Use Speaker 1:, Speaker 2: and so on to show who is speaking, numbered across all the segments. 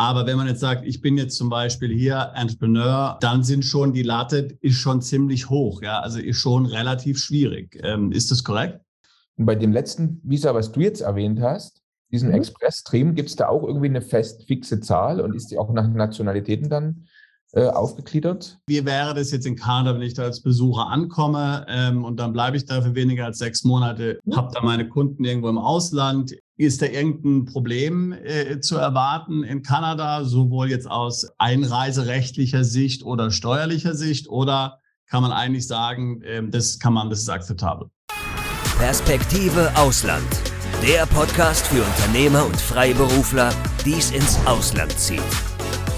Speaker 1: Aber wenn man jetzt sagt, ich bin jetzt zum Beispiel hier Entrepreneur, dann sind schon die Latte ist schon ziemlich hoch. Ja, also ist schon relativ schwierig. Ähm, ist das korrekt?
Speaker 2: Und bei dem letzten Visa, was du jetzt erwähnt hast, diesen mhm. Express-Stream, gibt es da auch irgendwie eine fest fixe Zahl und ist die auch nach Nationalitäten dann aufgegliedert?
Speaker 1: Wie wäre das jetzt in Kanada, wenn ich da als Besucher ankomme ähm, und dann bleibe ich da für weniger als sechs Monate, mhm. habe da meine Kunden irgendwo im Ausland? Ist da irgendein Problem äh, zu erwarten in Kanada, sowohl jetzt aus einreiserechtlicher Sicht oder steuerlicher Sicht? Oder kann man eigentlich sagen, äh, das kann man, das ist akzeptabel?
Speaker 3: Perspektive Ausland. Der Podcast für Unternehmer und Freiberufler, die es ins Ausland zieht.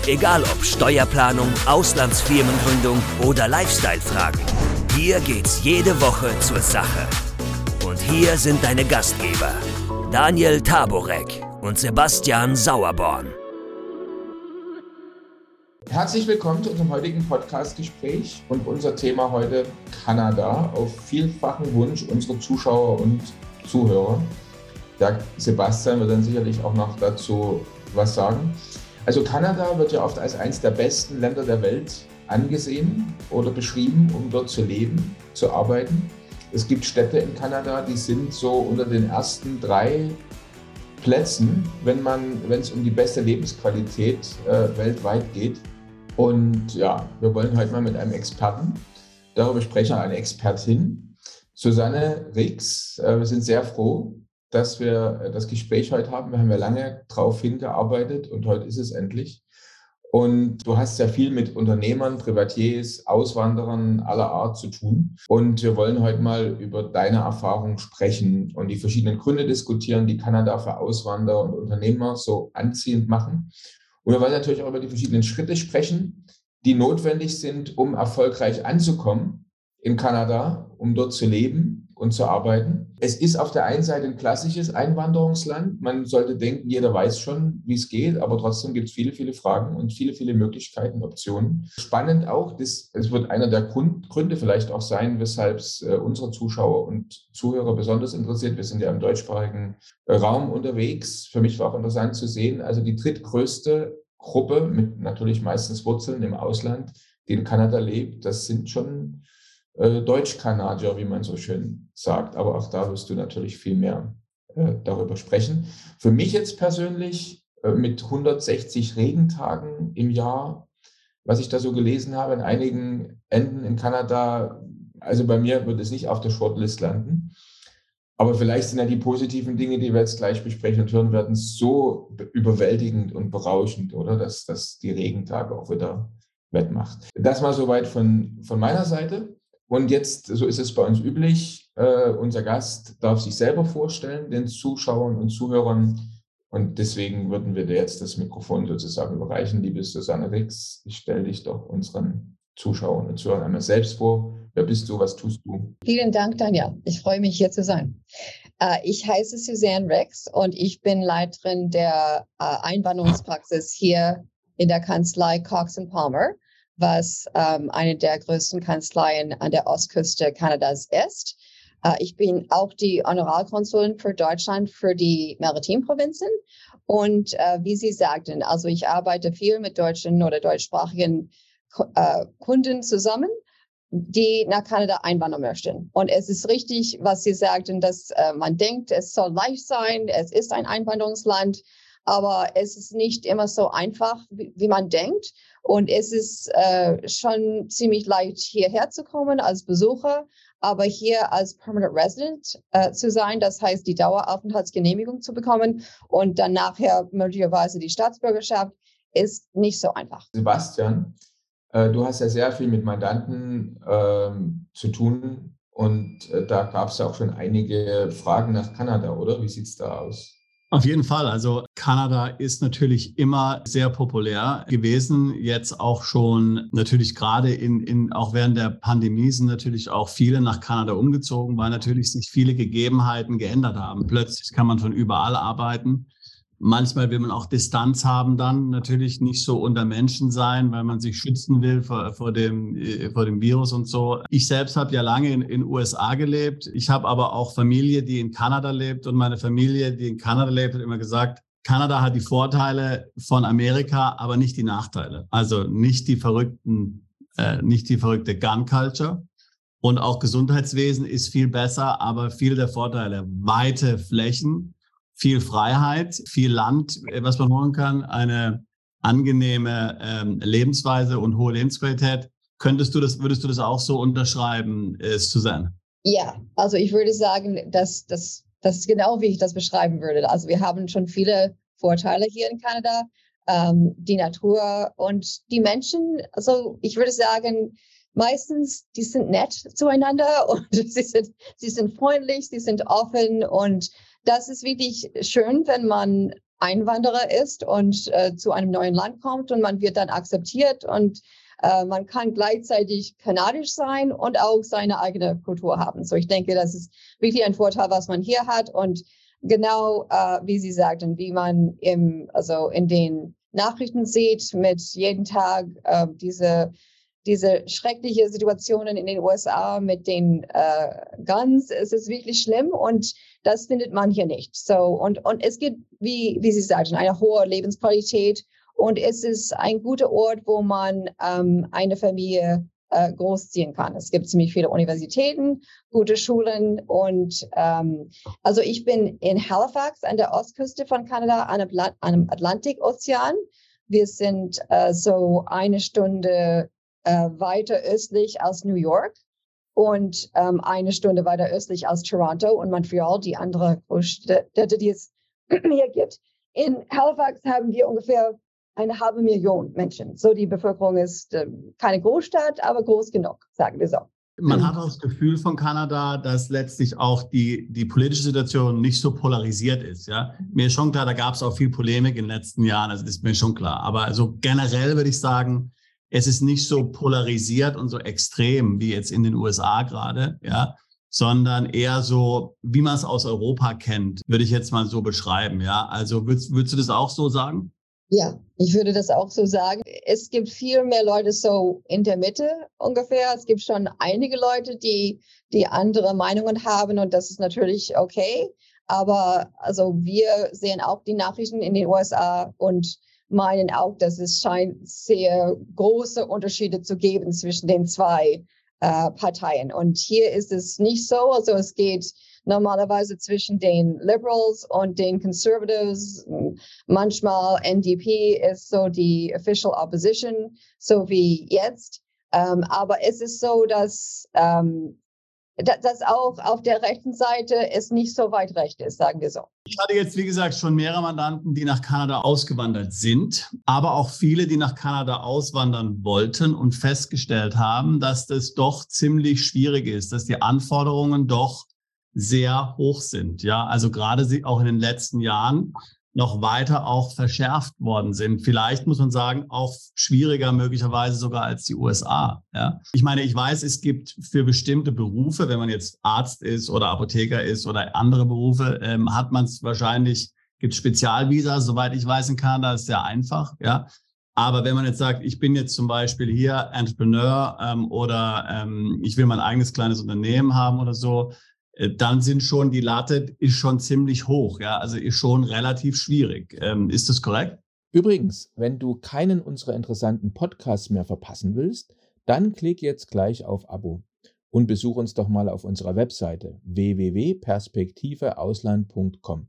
Speaker 3: Egal ob Steuerplanung, Auslandsfirmengründung oder Lifestyle-Fragen. Hier geht's jede Woche zur Sache. Und hier sind deine Gastgeber, Daniel Taborek und Sebastian Sauerborn.
Speaker 2: Herzlich willkommen zu unserem heutigen Podcast-Gespräch und unser Thema heute Kanada auf vielfachen Wunsch unserer Zuschauer und Zuhörer. Der Sebastian wird dann sicherlich auch noch dazu was sagen. Also Kanada wird ja oft als eines der besten Länder der Welt angesehen oder beschrieben, um dort zu leben, zu arbeiten. Es gibt Städte in Kanada, die sind so unter den ersten drei Plätzen, wenn man, wenn es um die beste Lebensqualität äh, weltweit geht. Und ja, wir wollen heute mal mit einem Experten darüber sprechen, eine Expertin, Susanne Rix. Äh, wir sind sehr froh, dass wir das Gespräch heute haben. Wir haben ja lange darauf hingearbeitet und heute ist es endlich. Und du hast ja viel mit Unternehmern, Privatiers, Auswanderern aller Art zu tun. Und wir wollen heute mal über deine Erfahrung sprechen und die verschiedenen Gründe diskutieren, die Kanada für Auswanderer und Unternehmer so anziehend machen. Und wir wollen natürlich auch über die verschiedenen Schritte sprechen, die notwendig sind, um erfolgreich anzukommen in Kanada, um dort zu leben und zu arbeiten. Es ist auf der einen Seite ein klassisches Einwanderungsland. Man sollte denken, jeder weiß schon, wie es geht, aber trotzdem gibt es viele, viele Fragen und viele, viele Möglichkeiten, Optionen. Spannend auch, das, es wird einer der Gründe vielleicht auch sein, weshalb es äh, unsere Zuschauer und Zuhörer besonders interessiert. Wir sind ja im deutschsprachigen Raum unterwegs. Für mich war auch interessant zu sehen, also die drittgrößte Gruppe mit natürlich meistens Wurzeln im Ausland, die in Kanada lebt, das sind schon äh, Deutsch-Kanadier, wie man so schön sagt. Aber auch da wirst du natürlich viel mehr äh, darüber sprechen. Für mich jetzt persönlich äh, mit 160 Regentagen im Jahr, was ich da so gelesen habe, in einigen Enden in Kanada, also bei mir wird es nicht auf der Shortlist landen. Aber vielleicht sind ja die positiven Dinge, die wir jetzt gleich besprechen und hören werden, so überwältigend und berauschend, oder? Dass, dass die Regentage auch wieder wettmacht. Das mal soweit von, von meiner Seite. Und jetzt, so ist es bei uns üblich, äh, unser Gast darf sich selber vorstellen, den Zuschauern und Zuhörern. Und deswegen würden wir dir jetzt das Mikrofon sozusagen überreichen. Liebe Susanne Rix, ich stelle dich doch unseren Zuschauern und Zuhörern einmal selbst vor. Wer bist du? Was tust du?
Speaker 4: Vielen Dank, Daniel. Ich freue mich, hier zu sein. Äh, ich heiße Suzanne Rex und ich bin Leiterin der äh, Einwanderungspraxis hier in der Kanzlei Cox Palmer was ähm, eine der größten Kanzleien an der Ostküste Kanadas ist. Äh, ich bin auch die Honorarkonsulin für Deutschland für die Maritimprovinzen. Und äh, wie Sie sagten, also ich arbeite viel mit deutschen oder deutschsprachigen äh, Kunden zusammen, die nach Kanada einwandern möchten. Und es ist richtig, was Sie sagten, dass äh, man denkt, es soll leicht sein, es ist ein Einwanderungsland, aber es ist nicht immer so einfach, wie, wie man denkt. Und es ist äh, schon ziemlich leicht, hierher zu kommen als Besucher, aber hier als Permanent Resident äh, zu sein, das heißt, die Daueraufenthaltsgenehmigung zu bekommen und dann nachher möglicherweise die Staatsbürgerschaft, ist nicht so einfach.
Speaker 2: Sebastian, äh, du hast ja sehr viel mit Mandanten ähm, zu tun und äh, da gab es ja auch schon einige Fragen nach Kanada, oder? Wie sieht es da aus?
Speaker 1: Auf jeden Fall. Also Kanada ist natürlich immer sehr populär gewesen. Jetzt auch schon natürlich gerade in, in, auch während der Pandemie sind natürlich auch viele nach Kanada umgezogen, weil natürlich sich viele Gegebenheiten geändert haben. Plötzlich kann man von überall arbeiten. Manchmal will man auch Distanz haben dann, natürlich nicht so unter Menschen sein, weil man sich schützen will vor, vor, dem, äh, vor dem Virus und so. Ich selbst habe ja lange in den USA gelebt. Ich habe aber auch Familie, die in Kanada lebt und meine Familie, die in Kanada lebt, hat immer gesagt, Kanada hat die Vorteile von Amerika, aber nicht die Nachteile. Also nicht die verrückten, äh, nicht die verrückte Gun Culture. Und auch Gesundheitswesen ist viel besser, aber viele der Vorteile, weite Flächen, viel Freiheit, viel Land, äh, was man holen kann, eine angenehme ähm, Lebensweise und hohe Lebensqualität. Könntest du das, würdest du das auch so unterschreiben, äh, Susanne?
Speaker 4: Ja, also ich würde sagen, dass das, ist genau, wie ich das beschreiben würde. Also wir haben schon viele Vorteile hier in Kanada, ähm, die Natur und die Menschen. Also ich würde sagen, meistens, die sind nett zueinander und sie sind, sie sind freundlich, sie sind offen und das ist wirklich schön, wenn man Einwanderer ist und äh, zu einem neuen Land kommt und man wird dann akzeptiert und äh, man kann gleichzeitig kanadisch sein und auch seine eigene Kultur haben. So ich denke, das ist wirklich ein Vorteil, was man hier hat und genau äh, wie Sie sagten, wie man im, also in den Nachrichten sieht, mit jeden Tag äh, diese diese schreckliche Situationen in den USA mit den äh, Guns, es ist wirklich schlimm und das findet man hier nicht. So und und es gibt, wie wie Sie sagten, eine hohe Lebensqualität und es ist ein guter Ort, wo man ähm, eine Familie äh, großziehen kann. Es gibt ziemlich viele Universitäten, gute Schulen und ähm, also ich bin in Halifax an der Ostküste von Kanada, an einem Atlantikozean. Wir sind äh, so eine Stunde äh, weiter östlich als New York und ähm, eine Stunde weiter östlich als Toronto und Montreal, die andere Städte, die es hier gibt. In Halifax haben wir ungefähr eine halbe Million Menschen. So die Bevölkerung ist äh, keine Großstadt, aber groß genug, sagen wir so.
Speaker 1: Man hat auch das Gefühl von Kanada, dass letztlich auch die, die politische Situation nicht so polarisiert ist. Ja? Mir ist schon klar, da gab es auch viel Polemik in den letzten Jahren, also das ist mir schon klar. Aber also generell würde ich sagen, es ist nicht so polarisiert und so extrem wie jetzt in den USA gerade, ja, sondern eher so, wie man es aus Europa kennt, würde ich jetzt mal so beschreiben, ja. Also würdest, würdest du das auch so sagen?
Speaker 4: Ja, ich würde das auch so sagen. Es gibt viel mehr Leute so in der Mitte ungefähr. Es gibt schon einige Leute, die, die andere Meinungen haben und das ist natürlich okay. Aber also wir sehen auch die Nachrichten in den USA und meinen auch, dass es scheint sehr große Unterschiede zu geben zwischen den zwei äh, Parteien. Und hier ist es nicht so. Also es geht normalerweise zwischen den Liberals und den Conservatives. Manchmal NDP ist so die Official Opposition, so wie jetzt. Ähm, aber es ist so, dass ähm, dass auch auf der rechten Seite es nicht so weit recht ist, sagen wir so.
Speaker 1: Ich hatte jetzt, wie gesagt, schon mehrere Mandanten, die nach Kanada ausgewandert sind, aber auch viele, die nach Kanada auswandern wollten und festgestellt haben, dass das doch ziemlich schwierig ist, dass die Anforderungen doch sehr hoch sind. Ja, also gerade auch in den letzten Jahren noch weiter auch verschärft worden sind. Vielleicht muss man sagen, auch schwieriger möglicherweise sogar als die USA. Ja? Ich meine, ich weiß, es gibt für bestimmte Berufe, wenn man jetzt Arzt ist oder Apotheker ist oder andere Berufe, ähm, hat man es wahrscheinlich, gibt Spezialvisa, soweit ich weiß, in Kanada ist sehr einfach. Ja? Aber wenn man jetzt sagt, ich bin jetzt zum Beispiel hier Entrepreneur ähm, oder ähm, ich will mein eigenes kleines Unternehmen haben oder so, dann sind schon die Latte ist schon ziemlich hoch, ja, also ist schon relativ schwierig. Ähm, ist das korrekt?
Speaker 5: Übrigens, wenn du keinen unserer interessanten Podcasts mehr verpassen willst, dann klick jetzt gleich auf Abo und besuch uns doch mal auf unserer Webseite www.perspektiveausland.com.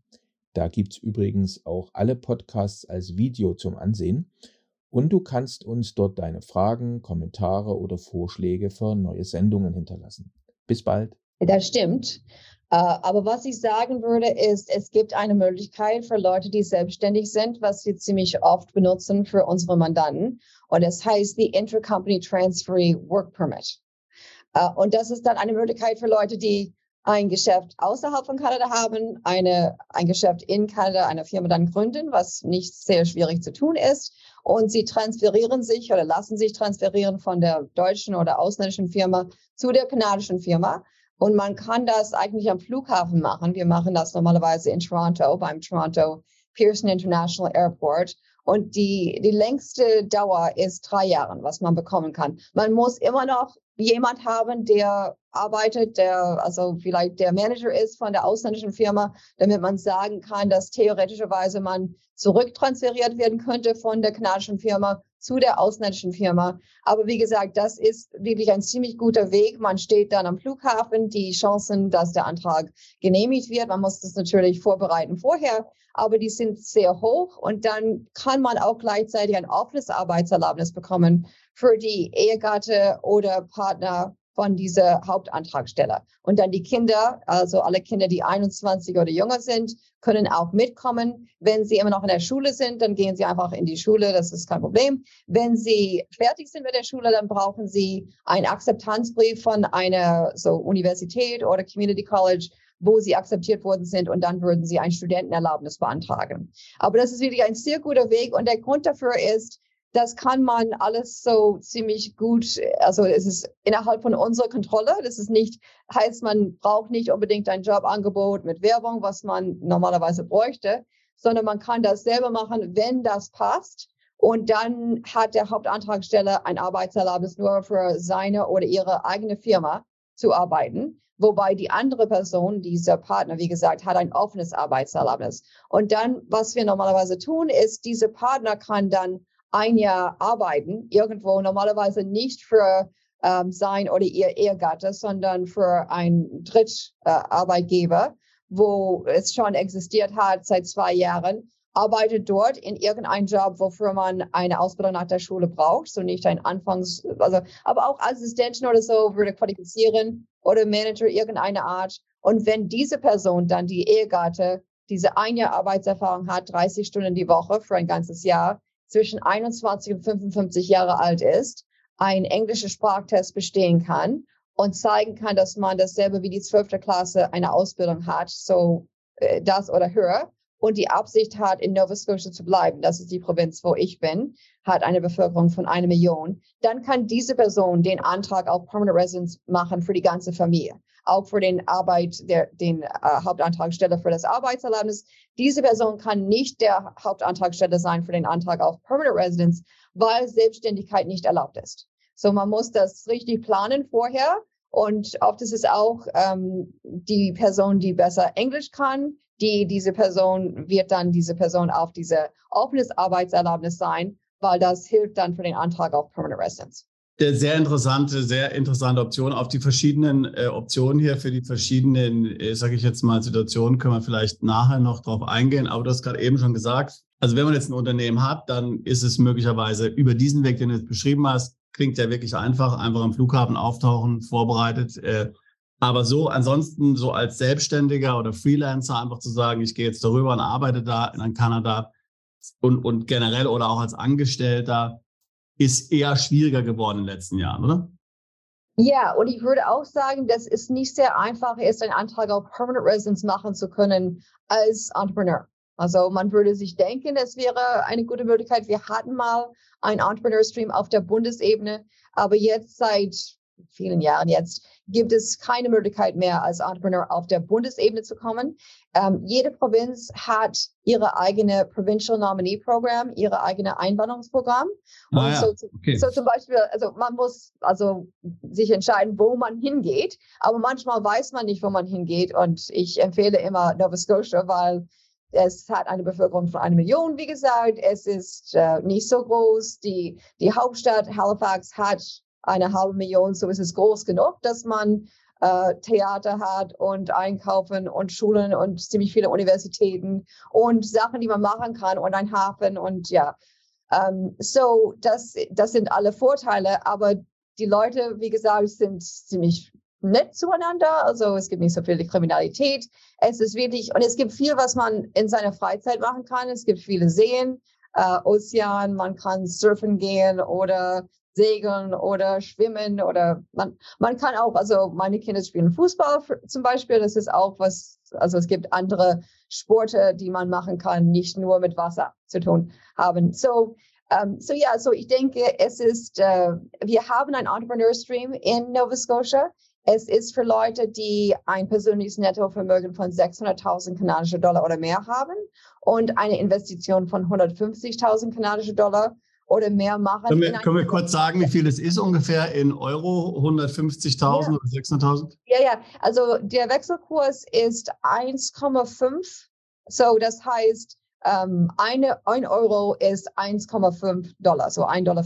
Speaker 5: Da gibt's übrigens auch alle Podcasts als Video zum Ansehen und du kannst uns dort deine Fragen, Kommentare oder Vorschläge für neue Sendungen hinterlassen. Bis bald.
Speaker 4: Das stimmt. Äh, aber was ich sagen würde, ist, es gibt eine Möglichkeit für Leute, die selbstständig sind, was wir ziemlich oft benutzen für unsere Mandanten. Und das heißt die Intercompany Transferee Work Permit. Äh, und das ist dann eine Möglichkeit für Leute, die ein Geschäft außerhalb von Kanada haben, eine, ein Geschäft in Kanada, eine Firma dann gründen, was nicht sehr schwierig zu tun ist. Und sie transferieren sich oder lassen sich transferieren von der deutschen oder ausländischen Firma zu der kanadischen Firma. Und man kann das eigentlich am Flughafen machen. Wir machen das normalerweise in Toronto beim Toronto Pearson International Airport. Und die, die längste Dauer ist drei Jahre, was man bekommen kann. Man muss immer noch jemand haben, der arbeitet, der also vielleicht der Manager ist von der ausländischen Firma, damit man sagen kann, dass theoretischerweise man zurücktransferiert werden könnte von der kanadischen Firma zu der ausländischen Firma. Aber wie gesagt, das ist wirklich ein ziemlich guter Weg. Man steht dann am Flughafen, die Chancen, dass der Antrag genehmigt wird. Man muss das natürlich vorbereiten vorher, aber die sind sehr hoch und dann kann man auch gleichzeitig ein offenes Arbeitserlaubnis bekommen für die Ehegatte oder Partner von dieser Hauptantragsteller. Und dann die Kinder, also alle Kinder, die 21 oder jünger sind, können auch mitkommen. Wenn sie immer noch in der Schule sind, dann gehen sie einfach in die Schule, das ist kein Problem. Wenn sie fertig sind mit der Schule, dann brauchen sie einen Akzeptanzbrief von einer so Universität oder Community College, wo sie akzeptiert worden sind und dann würden sie ein Studentenerlaubnis beantragen. Aber das ist wirklich ein sehr guter Weg und der Grund dafür ist, das kann man alles so ziemlich gut, also es ist innerhalb von unserer Kontrolle. Das ist nicht, heißt, man braucht nicht unbedingt ein Jobangebot mit Werbung, was man normalerweise bräuchte, sondern man kann das selber machen, wenn das passt. Und dann hat der Hauptantragsteller ein Arbeitserlaubnis nur für seine oder ihre eigene Firma zu arbeiten. Wobei die andere Person, dieser Partner, wie gesagt, hat ein offenes Arbeitserlaubnis. Und dann, was wir normalerweise tun, ist, diese Partner kann dann ein Jahr arbeiten, irgendwo normalerweise nicht für ähm, sein oder ihr Ehegatte, sondern für einen Drittarbeitgeber, äh, wo es schon existiert hat seit zwei Jahren, arbeitet dort in irgendeinem Job, wofür man eine Ausbildung nach der Schule braucht, so nicht ein Anfangs, also, aber auch Assistentin oder so würde qualifizieren oder Manager irgendeiner Art. Und wenn diese Person dann die Ehegatte diese ein Jahr Arbeitserfahrung hat, 30 Stunden die Woche für ein ganzes Jahr, zwischen 21 und 55 Jahre alt ist, einen englischen Sprachtest bestehen kann und zeigen kann, dass man dasselbe wie die 12. Klasse eine Ausbildung hat, so äh, das oder höher, und die Absicht hat, in Nova Scotia zu bleiben, das ist die Provinz, wo ich bin, hat eine Bevölkerung von einer Million, dann kann diese Person den Antrag auf Permanent Residence machen für die ganze Familie auch für den Arbeit, der, den äh, Hauptantragsteller für das Arbeitserlaubnis. Diese Person kann nicht der Hauptantragsteller sein für den Antrag auf Permanent Residence, weil Selbstständigkeit nicht erlaubt ist. So, man muss das richtig planen vorher. Und oft ist es auch ähm, die Person, die besser Englisch kann, die diese Person wird dann diese Person auf diese offenes Arbeitserlaubnis sein, weil das hilft dann für den Antrag auf Permanent Residence
Speaker 1: sehr interessante, sehr interessante Option. Auf die verschiedenen äh, Optionen hier für die verschiedenen, äh, sage ich jetzt mal, Situationen können wir vielleicht nachher noch drauf eingehen. Aber du hast gerade eben schon gesagt, also wenn man jetzt ein Unternehmen hat, dann ist es möglicherweise über diesen Weg, den du jetzt beschrieben hast, klingt ja wirklich einfach, einfach am Flughafen auftauchen, vorbereitet. Äh, aber so ansonsten so als Selbstständiger oder Freelancer einfach zu sagen, ich gehe jetzt darüber und arbeite da in Kanada und, und generell oder auch als Angestellter, ist eher schwieriger geworden in den letzten Jahren, oder?
Speaker 4: Ja, und ich würde auch sagen, dass es nicht sehr einfach ist, einen Antrag auf Permanent Residence machen zu können als Entrepreneur. Also man würde sich denken, es wäre eine gute Möglichkeit. Wir hatten mal einen Entrepreneur Stream auf der Bundesebene, aber jetzt seit vielen Jahren jetzt gibt es keine Möglichkeit mehr, als Entrepreneur auf der Bundesebene zu kommen. Ähm, jede Provinz hat ihre eigene Provincial Nominee Program, ihre eigene Einwanderungsprogramm.
Speaker 1: Ah, ja. so,
Speaker 4: okay. so, zum Beispiel, also man muss also sich entscheiden, wo man hingeht, aber manchmal weiß man nicht, wo man hingeht. Und ich empfehle immer Nova Scotia, weil es hat eine Bevölkerung von einer Million, wie gesagt. Es ist äh, nicht so groß. Die, die Hauptstadt Halifax hat eine halbe Million, so ist es groß genug, dass man äh, Theater hat und Einkaufen und Schulen und ziemlich viele Universitäten und Sachen, die man machen kann und ein Hafen und ja. Ähm, so, das, das sind alle Vorteile, aber die Leute, wie gesagt, sind ziemlich nett zueinander. Also es gibt nicht so viel Kriminalität. Es ist wirklich, und es gibt viel, was man in seiner Freizeit machen kann. Es gibt viele Seen, äh, Ozean, man kann surfen gehen oder segeln oder schwimmen oder man, man kann auch, also meine Kinder spielen Fußball zum Beispiel, das ist auch was, also es gibt andere Sporte, die man machen kann, nicht nur mit Wasser zu tun haben. So, um, ähm, so ja, so ich denke, es ist, uh, wir haben ein Entrepreneur Stream in Nova Scotia. Es ist für Leute, die ein persönliches Nettovermögen von 600.000 kanadische Dollar oder mehr haben und eine Investition von 150.000 kanadische Dollar oder mehr machen.
Speaker 1: Können wir, können wir kurz sagen, wie viel es ist ungefähr in Euro? 150.000 ja. oder 600.000?
Speaker 4: Ja, ja. Also der Wechselkurs ist 1,5. So, das heißt, ähm, eine, ein Euro ist 1,5 Dollar, so 1,50 Dollar.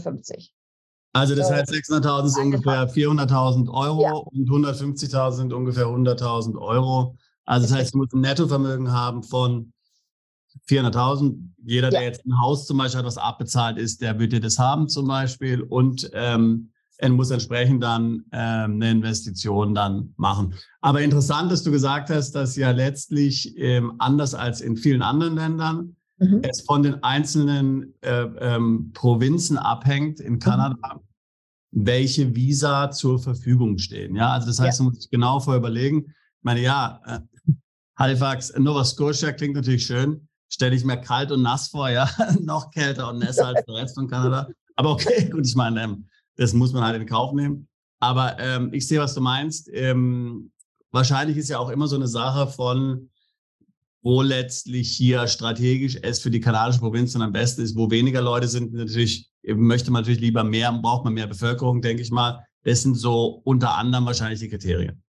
Speaker 1: Also das so, heißt 600.000 ist ungefähr 400.000 Euro ja. und 150.000 sind ungefähr 100.000 Euro. Also das heißt, du musst ein Nettovermögen haben von 400.000. Jeder, ja. der jetzt ein Haus zum Beispiel hat, was abbezahlt ist, der wird dir das haben zum Beispiel. Und ähm, er muss entsprechend dann ähm, eine Investition dann machen. Aber interessant, dass du gesagt hast, dass ja letztlich ähm, anders als in vielen anderen Ländern mhm. es von den einzelnen äh, ähm, Provinzen abhängt in mhm. Kanada, mhm. welche Visa zur Verfügung stehen. Ja, also das heißt, ja. man muss sich genau vorher überlegen. Ich meine, ja, äh, Halifax, Nova Scotia klingt natürlich schön, stelle ich mir kalt und nass vor, ja, noch kälter und nässer als der Rest von Kanada. Aber okay, gut, ich meine, ähm, das muss man halt in Kauf nehmen. Aber ähm, ich sehe, was du meinst. Ähm, wahrscheinlich ist ja auch immer so eine Sache von, wo letztlich hier strategisch es für die kanadische Provinzen am besten ist, wo weniger Leute sind. Natürlich möchte man natürlich lieber mehr, braucht man mehr Bevölkerung, denke ich mal. Das sind so unter anderem wahrscheinlich die Kriterien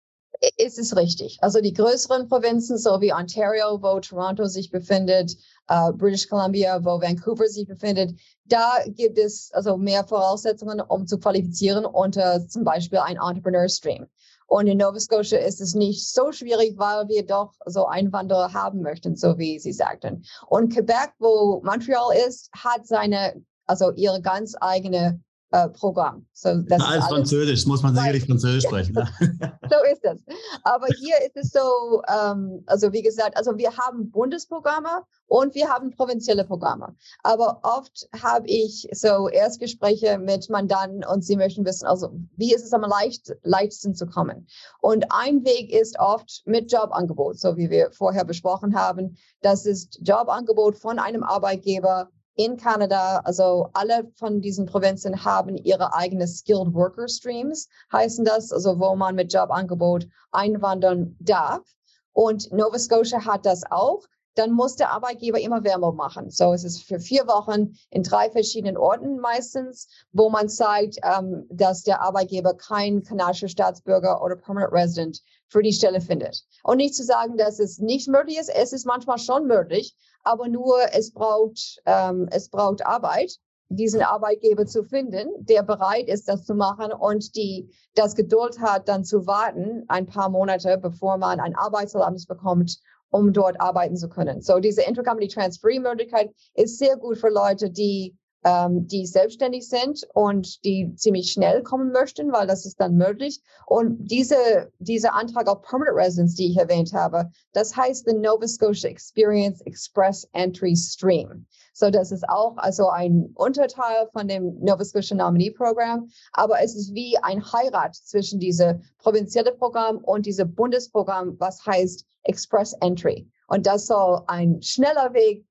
Speaker 4: ist es richtig. Also die größeren Provinzen, so wie Ontario, wo Toronto sich befindet, uh, British Columbia, wo Vancouver sich befindet, da gibt es also mehr Voraussetzungen, um zu qualifizieren unter zum Beispiel ein Entrepreneur Stream. Und in Nova Scotia ist es nicht so schwierig, weil wir doch so Einwanderer haben möchten, so wie Sie sagten. Und Quebec, wo Montreal ist, hat seine, also ihre ganz eigene äh, Programm.
Speaker 1: So, das Na, ist Französisch, muss man sicherlich Französisch sprechen. Ne?
Speaker 4: so ist es. Aber hier ist es so, ähm, also wie gesagt, also wir haben Bundesprogramme und wir haben provinzielle Programme. Aber oft habe ich so Erstgespräche mit Mandanten und sie möchten wissen, also wie ist es am leicht, leichtesten zu kommen? Und ein Weg ist oft mit Jobangebot, so wie wir vorher besprochen haben. Das ist Jobangebot von einem Arbeitgeber in Kanada, also alle von diesen Provinzen haben ihre eigenen Skilled Worker Streams, heißen das, also wo man mit Jobangebot einwandern darf. Und Nova Scotia hat das auch. Dann muss der Arbeitgeber immer Werbung machen. So es ist für vier Wochen in drei verschiedenen Orten meistens, wo man zeigt, ähm, dass der Arbeitgeber kein kanadischer Staatsbürger oder Permanent Resident für die Stelle findet. Und nicht zu sagen, dass es nicht möglich ist. Es ist manchmal schon möglich, aber nur es braucht, ähm, es braucht Arbeit, diesen Arbeitgeber zu finden, der bereit ist, das zu machen und die das Geduld hat, dann zu warten, ein paar Monate, bevor man ein Arbeitserlaubnis bekommt, um dort arbeiten zu können. So diese Intercompany Transferee-Möglichkeit ist sehr gut für Leute, die ähm, die selbstständig sind und die ziemlich schnell kommen möchten, weil das ist dann möglich. Und diese, dieser Antrag auf Permanent Residence, die ich erwähnt habe, das heißt the Nova Scotia Experience Express Entry Stream. So, das ist auch also ein Unterteil von dem Nova Scotia Nominee Programm, aber es ist wie ein Heirat zwischen diesem provinzielle Programm und diesem Bundesprogramm, was heißt Express Entry. Und das soll ein schneller Weg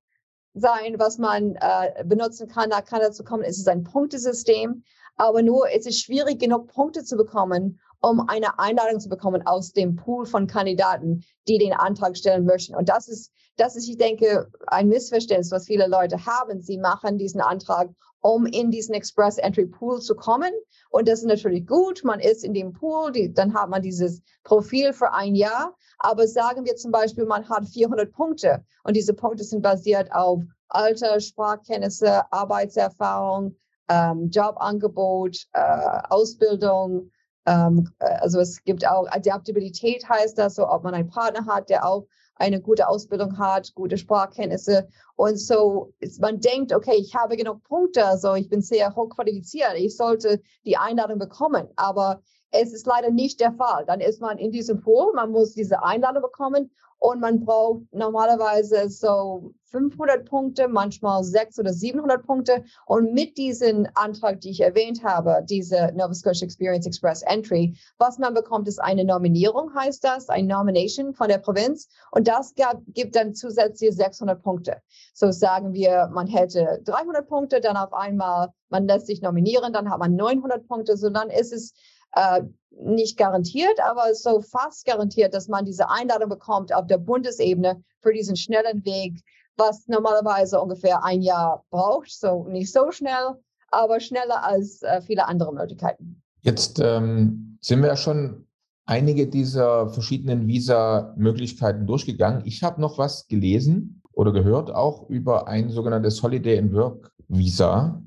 Speaker 4: sein, was man äh, benutzen kann, nach Kanada zu kommen. Es ist ein Punktesystem, aber nur es ist schwierig genug Punkte zu bekommen, um eine Einladung zu bekommen aus dem Pool von Kandidaten, die den Antrag stellen möchten. Und das ist, das ist, ich denke, ein Missverständnis, was viele Leute haben. Sie machen diesen Antrag, um in diesen Express Entry Pool zu kommen. Und das ist natürlich gut. Man ist in dem Pool, die, dann hat man dieses Profil für ein Jahr. Aber sagen wir zum Beispiel, man hat 400 Punkte und diese Punkte sind basiert auf Alter, Sprachkenntnisse, Arbeitserfahrung, ähm, Jobangebot, äh, Ausbildung. Ähm, äh, also es gibt auch Adaptabilität heißt das, so ob man einen Partner hat, der auch eine gute Ausbildung hat, gute Sprachkenntnisse. Und so man denkt, okay, ich habe genug Punkte, also ich bin sehr hoch qualifiziert, ich sollte die Einladung bekommen. Aber es ist leider nicht der Fall. Dann ist man in diesem Pool, man muss diese Einladung bekommen und man braucht normalerweise so 500 Punkte, manchmal 600 oder 700 Punkte. Und mit diesem Antrag, die ich erwähnt habe, diese Nova Scotia Experience Express Entry, was man bekommt, ist eine Nominierung, heißt das, ein Nomination von der Provinz. Und das gab, gibt dann zusätzliche 600 Punkte. So sagen wir, man hätte 300 Punkte, dann auf einmal, man lässt sich nominieren, dann hat man 900 Punkte, so dann ist es äh, nicht garantiert, aber so fast garantiert, dass man diese Einladung bekommt auf der Bundesebene für diesen schnellen Weg, was normalerweise ungefähr ein Jahr braucht. So nicht so schnell, aber schneller als äh, viele andere Möglichkeiten.
Speaker 2: Jetzt ähm, sind wir ja schon einige dieser verschiedenen Visa-Möglichkeiten durchgegangen. Ich habe noch was gelesen oder gehört, auch über ein sogenanntes Holiday and Work Visa,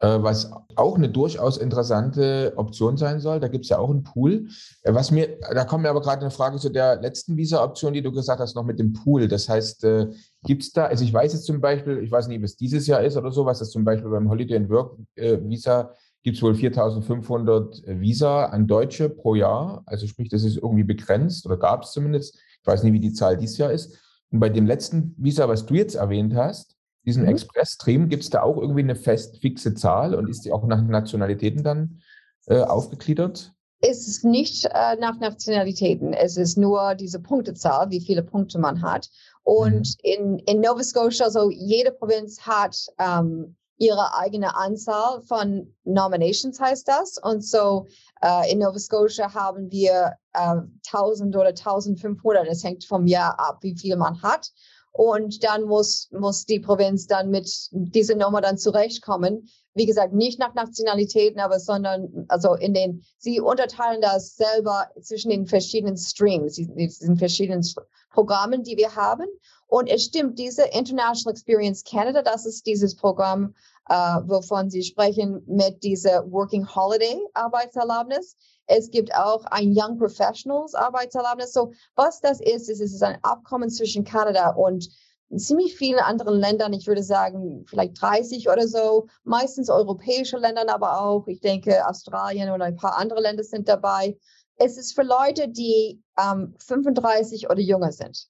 Speaker 2: was auch eine durchaus interessante Option sein soll. Da gibt es ja auch einen Pool. Äh, was mir, da kommt mir aber gerade eine Frage zu der letzten Visa-Option, die du gesagt hast, noch mit dem Pool. Das heißt, äh, gibt es da, also ich weiß jetzt zum Beispiel, ich weiß nicht, ob es dieses Jahr ist oder so, was das zum Beispiel beim Holiday and Work Visa gibt es wohl 4.500 Visa an Deutsche pro Jahr. Also sprich, das ist irgendwie begrenzt oder gab es zumindest. Ich weiß nicht, wie die Zahl dieses Jahr ist. Und bei dem letzten Visa, was du jetzt erwähnt hast, diesen mhm. Express-Stream, gibt es da auch irgendwie eine fest fixe Zahl und ist die auch nach Nationalitäten dann äh, aufgegliedert?
Speaker 4: Es ist nicht äh, nach Nationalitäten. Es ist nur diese Punktezahl, wie viele Punkte man hat. Und mhm. in, in Nova Scotia, also jede Provinz hat ähm, ihre eigene Anzahl von Nominations, heißt das. Und so äh, in Nova Scotia haben wir äh, 1000 oder 1500. Es hängt vom Jahr ab, wie viel man hat. Und dann muss, muss die Provinz dann mit dieser Nummer dann zurechtkommen. Wie gesagt, nicht nach Nationalitäten, aber sondern, also in den, sie unterteilen das selber zwischen den verschiedenen Streams, diesen verschiedenen Programmen, die wir haben. Und es stimmt, diese International Experience Canada, das ist dieses Programm, äh, wovon Sie sprechen, mit dieser Working Holiday Arbeitserlaubnis. Es gibt auch ein Young Professionals Arbeitserlaubnis. So, was das ist, ist, es ist ein Abkommen zwischen Kanada und ziemlich vielen anderen Ländern. Ich würde sagen, vielleicht 30 oder so. Meistens europäische Länder, aber auch, ich denke, Australien und ein paar andere Länder sind dabei. Es ist für Leute, die ähm, 35 oder jünger sind.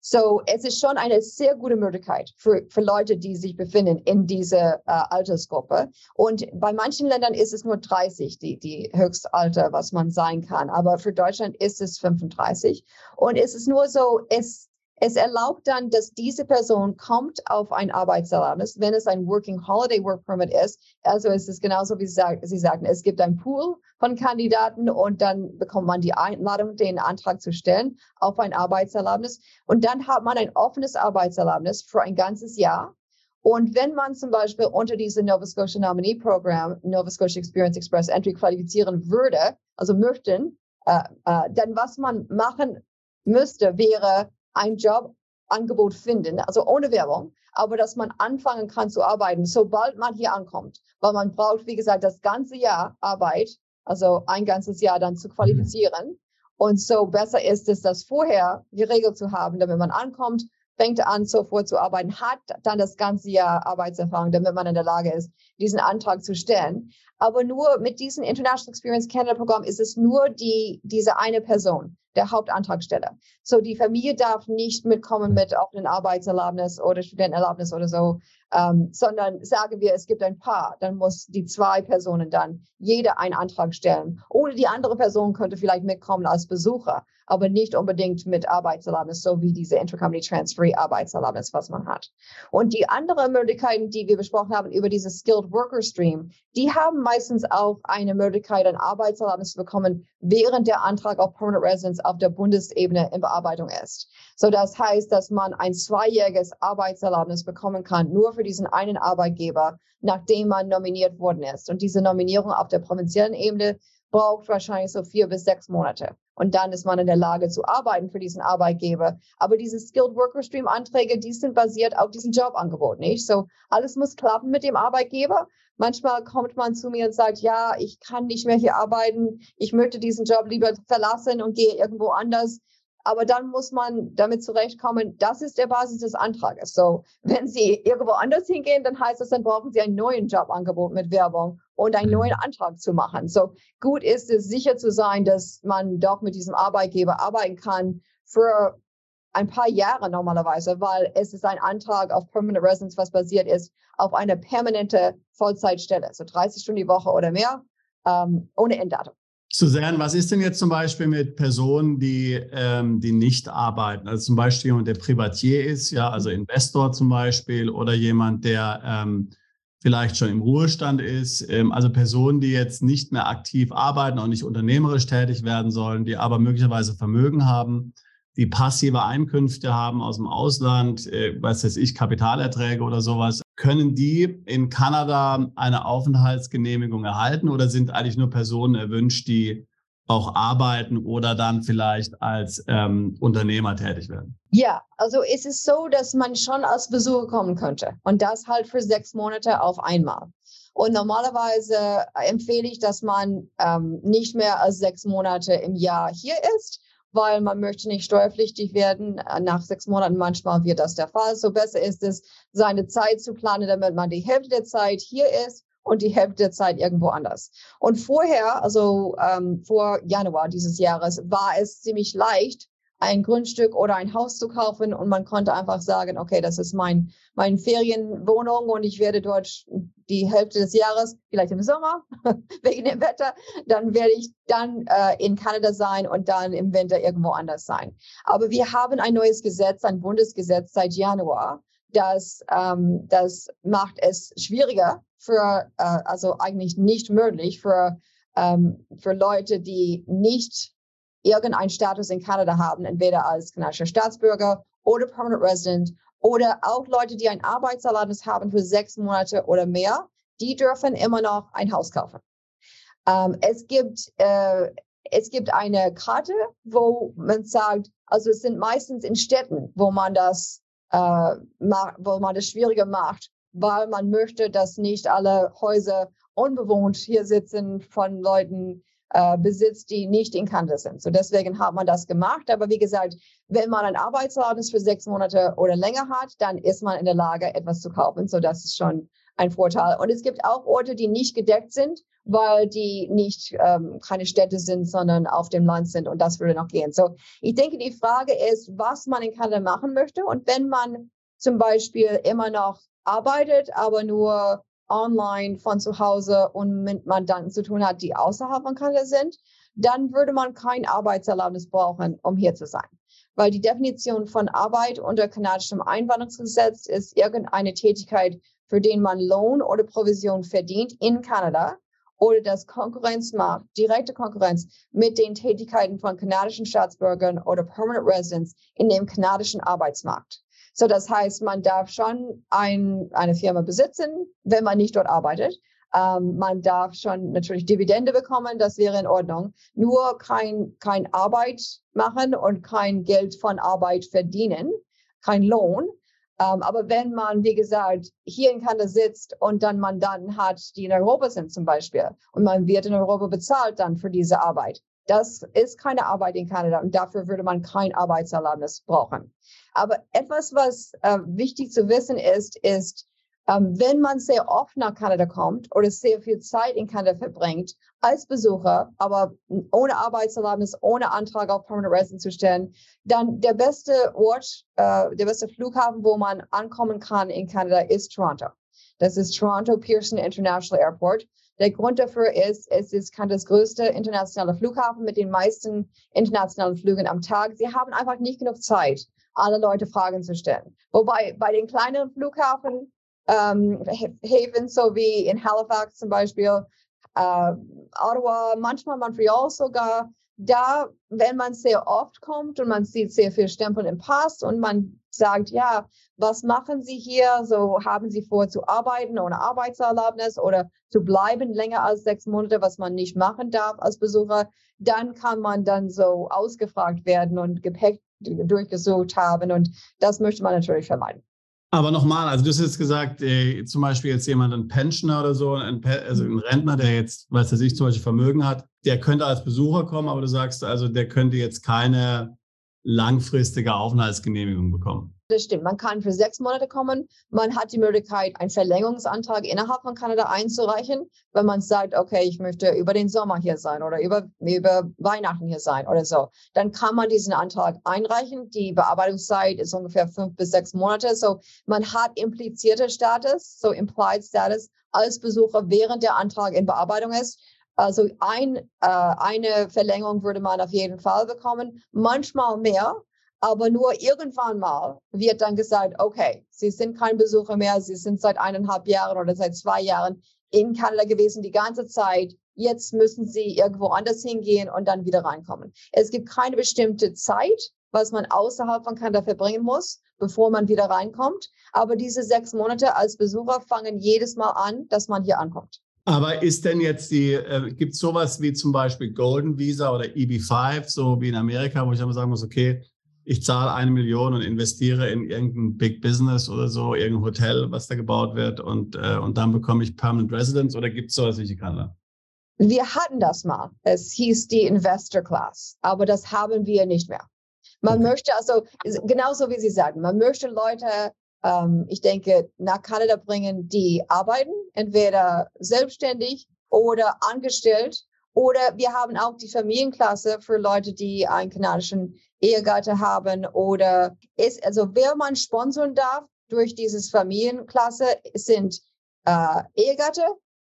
Speaker 4: So, es ist schon eine sehr gute Möglichkeit für, für Leute, die sich befinden in dieser äh, Altersgruppe. Und bei manchen Ländern ist es nur 30, die, die Höchstalter, was man sein kann. Aber für Deutschland ist es 35. Und es ist nur so, es, es erlaubt dann, dass diese Person kommt auf ein Arbeitserlaubnis, wenn es ein Working Holiday Work Permit ist. Also es ist genauso, wie Sie, sagten, es gibt ein Pool von Kandidaten und dann bekommt man die Einladung, den Antrag zu stellen auf ein Arbeitserlaubnis. Und dann hat man ein offenes Arbeitserlaubnis für ein ganzes Jahr. Und wenn man zum Beispiel unter diesem Nova Scotia Nominee Program, Nova Scotia Experience Express Entry qualifizieren würde, also möchten, äh, äh, dann was man machen müsste, wäre ein Jobangebot finden, also ohne Werbung, aber dass man anfangen kann zu arbeiten, sobald man hier ankommt. Weil man braucht, wie gesagt, das ganze Jahr Arbeit, also ein ganzes Jahr dann zu qualifizieren. Mhm. Und so besser ist es, das vorher geregelt zu haben, damit man ankommt, fängt an, sofort zu arbeiten, hat dann das ganze Jahr Arbeitserfahrung, damit man in der Lage ist, diesen Antrag zu stellen. Aber nur mit diesem International Experience Canada Programm ist es nur die, diese eine Person, der Hauptantragsteller. So die Familie darf nicht mitkommen mit offenen Arbeitserlaubnis oder Studentenerlaubnis oder so, ähm, sondern sagen wir, es gibt ein Paar, dann muss die zwei Personen dann jeder einen Antrag stellen. Oder die andere Person könnte vielleicht mitkommen als Besucher aber nicht unbedingt mit Arbeitserlaubnis, so wie diese Intercompany Transfer Arbeitserlaubnis, was man hat. Und die anderen Möglichkeiten, die wir besprochen haben über diese Skilled Worker Stream, die haben meistens auch eine Möglichkeit, ein Arbeitserlaubnis zu bekommen, während der Antrag auf Permanent Residence auf der Bundesebene in Bearbeitung ist. So das heißt, dass man ein zweijähriges Arbeitserlaubnis bekommen kann, nur für diesen einen Arbeitgeber, nachdem man nominiert worden ist. Und diese Nominierung auf der provinziellen Ebene braucht wahrscheinlich so vier bis sechs Monate. Und dann ist man in der Lage zu arbeiten für diesen Arbeitgeber. Aber diese Skilled Worker Stream Anträge, die sind basiert auf diesem Jobangebot, nicht? So, alles muss klappen mit dem Arbeitgeber. Manchmal kommt man zu mir und sagt, ja, ich kann nicht mehr hier arbeiten. Ich möchte diesen Job lieber verlassen und gehe irgendwo anders aber dann muss man damit zurechtkommen, das ist der Basis des Antrages. So, wenn Sie irgendwo anders hingehen, dann heißt das, dann brauchen Sie einen neuen Jobangebot mit Werbung und einen neuen mhm. Antrag zu machen. So, gut ist es, sicher zu sein, dass man doch mit diesem Arbeitgeber arbeiten kann für ein paar Jahre normalerweise, weil es ist ein Antrag auf Permanent Residence, was basiert ist auf eine permanente Vollzeitstelle, so 30 Stunden die Woche oder mehr, ähm, ohne Enddatum.
Speaker 1: Suzanne, was ist denn jetzt zum Beispiel mit Personen, die, ähm, die nicht arbeiten? Also zum Beispiel jemand, der Privatier ist, ja, also Investor zum Beispiel, oder jemand, der ähm, vielleicht schon im Ruhestand ist. Ähm, also Personen, die jetzt nicht mehr aktiv arbeiten, auch nicht unternehmerisch tätig werden sollen, die aber möglicherweise Vermögen haben, die passive Einkünfte haben aus dem Ausland, äh, was weiß ich, Kapitalerträge oder sowas. Können die in Kanada eine Aufenthaltsgenehmigung erhalten oder sind eigentlich nur Personen erwünscht, die auch arbeiten oder dann vielleicht als ähm, Unternehmer tätig werden?
Speaker 4: Ja, also es ist so, dass man schon als Besucher kommen könnte und das halt für sechs Monate auf einmal. Und normalerweise empfehle ich, dass man ähm, nicht mehr als sechs Monate im Jahr hier ist, weil man möchte nicht steuerpflichtig werden. Nach sechs Monaten manchmal wird das der Fall. So besser ist es, seine Zeit zu planen, damit man die Hälfte der Zeit hier ist und die Hälfte der Zeit irgendwo anders. Und vorher, also ähm, vor Januar dieses Jahres, war es ziemlich leicht, ein Grundstück oder ein Haus zu kaufen und man konnte einfach sagen, okay, das ist mein, meine Ferienwohnung und ich werde dort die Hälfte des Jahres, vielleicht im Sommer, wegen dem Wetter, dann werde ich dann äh, in Kanada sein und dann im Winter irgendwo anders sein. Aber wir haben ein neues Gesetz, ein Bundesgesetz seit Januar, das, ähm, das macht es schwieriger für, äh, also eigentlich nicht möglich für, ähm, für Leute, die nicht irgendeinen Status in Kanada haben, entweder als kanadischer Staatsbürger oder Permanent Resident oder auch Leute, die ein Arbeitserlaubnis haben für sechs Monate oder mehr, die dürfen immer noch ein Haus kaufen. Ähm, es, gibt, äh, es gibt eine Karte, wo man sagt, also es sind meistens in Städten, wo man das, äh, wo man das schwieriger macht, weil man möchte, dass nicht alle Häuser unbewohnt hier sitzen von Leuten, äh, besitzt, die nicht in Kanada sind. So deswegen hat man das gemacht. Aber wie gesagt, wenn man ein Arbeitserlaubnis für sechs Monate oder länger hat, dann ist man in der Lage, etwas zu kaufen. So das ist schon ein Vorteil. Und es gibt auch Orte, die nicht gedeckt sind, weil die nicht ähm, keine Städte sind, sondern auf dem Land sind. Und das würde noch gehen. So ich denke, die Frage ist, was man in Kanada machen möchte. Und wenn man zum Beispiel immer noch arbeitet, aber nur online von zu Hause und mit Mandanten zu tun hat, die außerhalb von Kanada sind, dann würde man kein Arbeitserlaubnis brauchen, um hier zu sein. Weil die Definition von Arbeit unter kanadischem Einwanderungsgesetz ist irgendeine Tätigkeit, für den man Lohn oder Provision verdient in Kanada oder das Konkurrenz macht, direkte Konkurrenz mit den Tätigkeiten von kanadischen Staatsbürgern oder Permanent Residents in dem kanadischen Arbeitsmarkt. So, das heißt, man darf schon ein, eine Firma besitzen, wenn man nicht dort arbeitet. Ähm, man darf schon natürlich Dividende bekommen, das wäre in Ordnung. Nur kein, kein Arbeit machen und kein Geld von Arbeit verdienen, kein Lohn. Ähm, aber wenn man, wie gesagt, hier in Kanada sitzt und dann Mandanten hat, die in Europa sind zum Beispiel, und man wird in Europa bezahlt dann für diese Arbeit, das ist keine Arbeit in Kanada und dafür würde man kein Arbeitserlaubnis brauchen. Aber etwas, was äh, wichtig zu wissen ist, ist, ähm, wenn man sehr oft nach Kanada kommt oder sehr viel Zeit in Kanada verbringt als Besucher, aber ohne Arbeitserlaubnis, ohne Antrag auf Permanent Residence zu stellen, dann der beste Ort, äh, der beste Flughafen, wo man ankommen kann in Kanada, ist Toronto. Das ist Toronto Pearson International Airport. Der Grund dafür ist, es ist das größte internationale Flughafen mit den meisten internationalen Flügen am Tag. Sie haben einfach nicht genug Zeit, alle Leute Fragen zu stellen. Wobei bei den kleineren Flughafen, ähm, Häfen so wie in Halifax zum Beispiel, äh, Ottawa, manchmal Montreal sogar, da, wenn man sehr oft kommt und man sieht sehr viel Stempel im Pass und man sagt, ja, was machen Sie hier? So haben Sie vor zu arbeiten ohne Arbeitserlaubnis oder zu bleiben länger als sechs Monate, was man nicht machen darf als Besucher, dann kann man dann so ausgefragt werden und Gepäck durchgesucht haben und das möchte man natürlich vermeiden.
Speaker 1: Aber nochmal, also du hast jetzt gesagt, äh, zum Beispiel jetzt jemand, ein Pensioner oder so, ein, also ein Rentner, der jetzt, weiß sich zum Beispiel Vermögen hat, der könnte als Besucher kommen, aber du sagst also, der könnte jetzt keine langfristige Aufenthaltsgenehmigung bekommen.
Speaker 4: Das stimmt. Man kann für sechs Monate kommen. Man hat die Möglichkeit, einen Verlängerungsantrag innerhalb von Kanada einzureichen, wenn man sagt, okay, ich möchte über den Sommer hier sein oder über, über Weihnachten hier sein oder so. Dann kann man diesen Antrag einreichen. Die Bearbeitungszeit ist ungefähr fünf bis sechs Monate. So, man hat implizierte Status, so implied Status als Besucher, während der Antrag in Bearbeitung ist. Also ein, äh, eine Verlängerung würde man auf jeden Fall bekommen, manchmal mehr, aber nur irgendwann mal wird dann gesagt, okay, Sie sind kein Besucher mehr, Sie sind seit eineinhalb Jahren oder seit zwei Jahren in Kanada gewesen die ganze Zeit. Jetzt müssen Sie irgendwo anders hingehen und dann wieder reinkommen. Es gibt keine bestimmte Zeit, was man außerhalb von Kanada verbringen muss, bevor man wieder reinkommt. Aber diese sechs Monate als Besucher fangen jedes Mal an, dass man hier ankommt.
Speaker 1: Aber ist denn jetzt die, äh, gibt es sowas wie zum Beispiel Golden Visa oder EB5, so wie in Amerika, wo ich immer sagen muss, okay, ich zahle eine Million und investiere in irgendein Big Business oder so, irgendein Hotel, was da gebaut wird und, äh, und dann bekomme ich Permanent Residence oder gibt es sowas wie in Kanada?
Speaker 4: Wir hatten das mal. Es hieß die Investor Class, aber das haben wir nicht mehr. Man okay. möchte also, genauso wie Sie sagen, man möchte Leute, ähm, ich denke, nach Kanada bringen, die arbeiten, entweder selbstständig oder angestellt. Oder wir haben auch die Familienklasse für Leute, die einen kanadischen Ehegatte haben oder ist, also wer man sponsoren darf durch dieses Familienklasse sind äh, Ehegatte,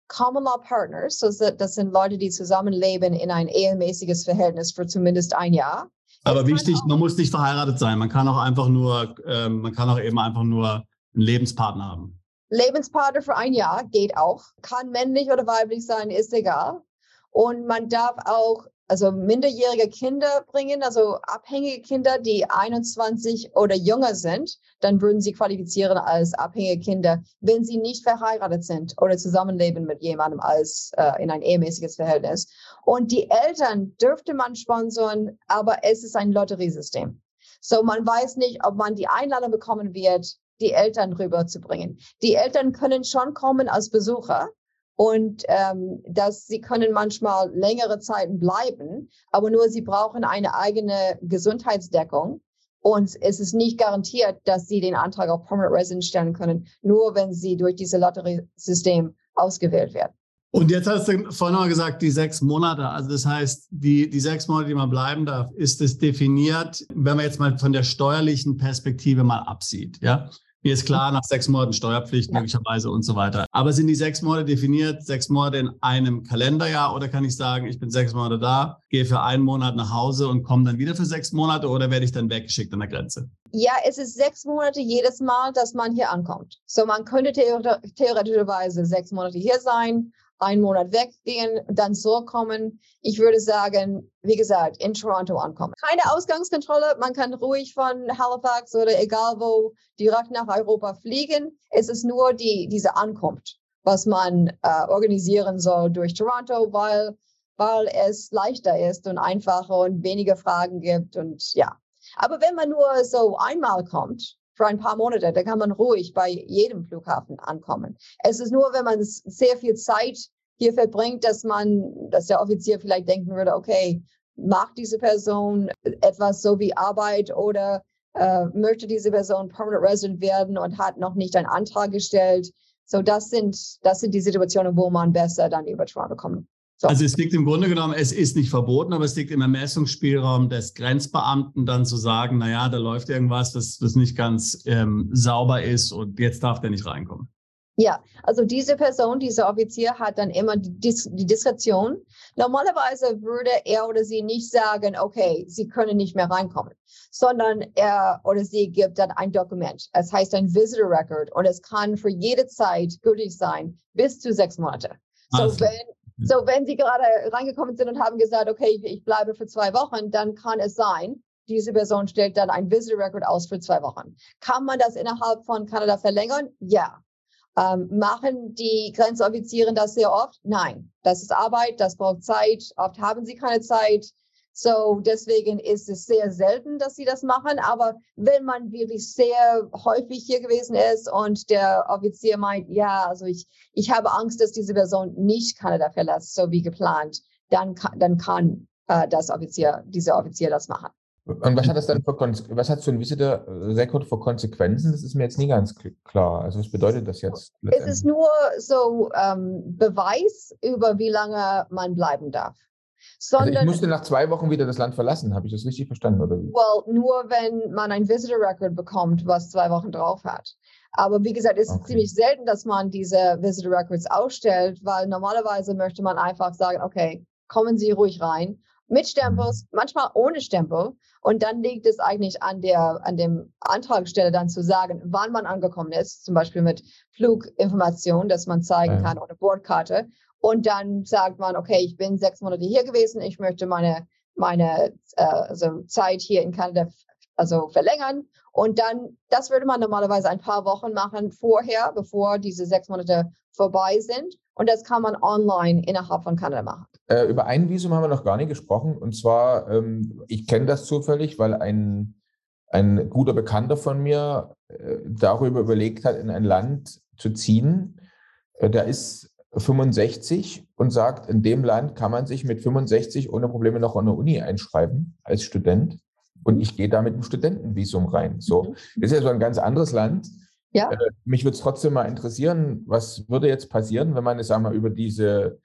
Speaker 4: Common Law Partners, das sind Leute, die zusammenleben in ein ehemäßiges Verhältnis für zumindest ein Jahr.
Speaker 1: Aber wichtig, man muss nicht verheiratet sein. Man kann auch einfach nur, äh, man kann auch eben einfach nur einen Lebenspartner haben.
Speaker 4: Lebenspartner für ein Jahr geht auch. Kann männlich oder weiblich sein, ist egal. Und man darf auch also minderjährige Kinder bringen, also abhängige Kinder, die 21 oder jünger sind, dann würden sie qualifizieren als abhängige Kinder, wenn sie nicht verheiratet sind oder zusammenleben mit jemandem als äh, in ein ehemäßiges Verhältnis. Und die Eltern dürfte man sponsoren, aber es ist ein Lotteriesystem. So man weiß nicht, ob man die Einladung bekommen wird, die Eltern rüberzubringen. Die Eltern können schon kommen als Besucher, und ähm, dass sie können manchmal längere Zeiten bleiben, aber nur sie brauchen eine eigene Gesundheitsdeckung. Und es ist nicht garantiert, dass sie den Antrag auf Permanent Residence stellen können, nur wenn sie durch dieses Lotteriesystem ausgewählt werden.
Speaker 1: Und jetzt hast du vorhin mal gesagt, die sechs Monate. Also das heißt, die, die sechs Monate, die man bleiben darf, ist es definiert, wenn man jetzt mal von der steuerlichen Perspektive mal absieht. Ja, mir ist klar, nach sechs Monaten Steuerpflicht ja. möglicherweise und so weiter. Aber sind die sechs Monate definiert, sechs Monate in einem Kalenderjahr oder kann ich sagen, ich bin sechs Monate da, gehe für einen Monat nach Hause und komme dann wieder für sechs Monate oder werde ich dann weggeschickt an der Grenze?
Speaker 4: Ja, es ist sechs Monate jedes Mal, dass man hier ankommt. So man könnte theoretischerweise sechs Monate hier sein einen Monat weggehen, dann zurückkommen. Ich würde sagen, wie gesagt, in Toronto ankommen. Keine Ausgangskontrolle. Man kann ruhig von Halifax oder egal wo direkt nach Europa fliegen. Es ist nur die, diese Ankunft, was man äh, organisieren soll durch Toronto, weil, weil es leichter ist und einfacher und weniger Fragen gibt und ja. Aber wenn man nur so einmal kommt, für ein paar Monate. Da kann man ruhig bei jedem Flughafen ankommen. Es ist nur, wenn man sehr viel Zeit hier verbringt, dass man, dass der Offizier vielleicht denken würde, okay, macht diese Person etwas so wie Arbeit oder äh, möchte diese Person permanent resident werden und hat noch nicht einen Antrag gestellt. So, das sind, das sind die Situationen, wo man besser dann über Toronto kommt.
Speaker 1: So. Also es liegt im Grunde genommen, es ist nicht verboten, aber es liegt im Ermessungsspielraum des Grenzbeamten dann zu sagen, naja, da läuft irgendwas, das, das nicht ganz ähm, sauber ist und jetzt darf der nicht reinkommen.
Speaker 4: Ja, also diese Person, dieser Offizier hat dann immer die, Dis die Diskretion. Normalerweise würde er oder sie nicht sagen, okay, Sie können nicht mehr reinkommen, sondern er oder sie gibt dann ein Dokument. Es heißt ein Visitor Record und es kann für jede Zeit gültig sein, bis zu sechs Monate. So, also. wenn so, wenn Sie gerade reingekommen sind und haben gesagt, okay, ich bleibe für zwei Wochen, dann kann es sein, diese Person stellt dann ein Visitor Record aus für zwei Wochen. Kann man das innerhalb von Kanada verlängern? Ja. Ähm, machen die Grenzoffiziere das sehr oft? Nein. Das ist Arbeit, das braucht Zeit. Oft haben sie keine Zeit. So, deswegen ist es sehr selten, dass sie das machen. Aber wenn man wirklich sehr häufig hier gewesen ist und der Offizier meint, ja, also ich, ich habe Angst, dass diese Person nicht Kanada verlässt, so wie geplant, dann, kann, dann kann äh, das Offizier, dieser Offizier das machen.
Speaker 2: Und was hat das dann für was hat so ein Visitor Record für Konsequenzen? Das ist mir jetzt nie ganz klar. Also was bedeutet das jetzt?
Speaker 4: Es ist nur so ähm, Beweis über wie lange man bleiben darf.
Speaker 2: Sondern, also ich musste nach zwei Wochen wieder das Land verlassen. Habe ich das richtig verstanden? Oder?
Speaker 4: Well, nur wenn man ein Visitor Record bekommt, was zwei Wochen drauf hat. Aber wie gesagt, es ist okay. ziemlich selten, dass man diese Visitor Records ausstellt, weil normalerweise möchte man einfach sagen, okay, kommen Sie ruhig rein. Mit Stempels, mhm. manchmal ohne Stempel. Und dann liegt es eigentlich an der, an dem Antragsteller dann zu sagen, wann man angekommen ist, zum Beispiel mit Fluginformation, dass man zeigen ja. kann oder Bordkarte. Und dann sagt man, okay, ich bin sechs Monate hier gewesen, ich möchte meine meine äh, also Zeit hier in Kanada also verlängern. Und dann, das würde man normalerweise ein paar Wochen machen vorher, bevor diese sechs Monate vorbei sind. Und das kann man online innerhalb von Kanada machen.
Speaker 2: Äh, über ein Visum haben wir noch gar nicht gesprochen. Und zwar, ähm, ich kenne das zufällig, weil ein, ein guter Bekannter von mir äh, darüber überlegt hat, in ein Land zu ziehen. Äh, der ist 65 und sagt, in dem Land kann man sich mit 65 ohne Probleme noch an der Uni einschreiben als Student. Und ich gehe da mit einem Studentenvisum rein. So, mhm. das ist ja so ein ganz anderes Land. Ja. Äh, mich würde es trotzdem mal interessieren, was würde jetzt passieren, wenn man, sagen wir, über diese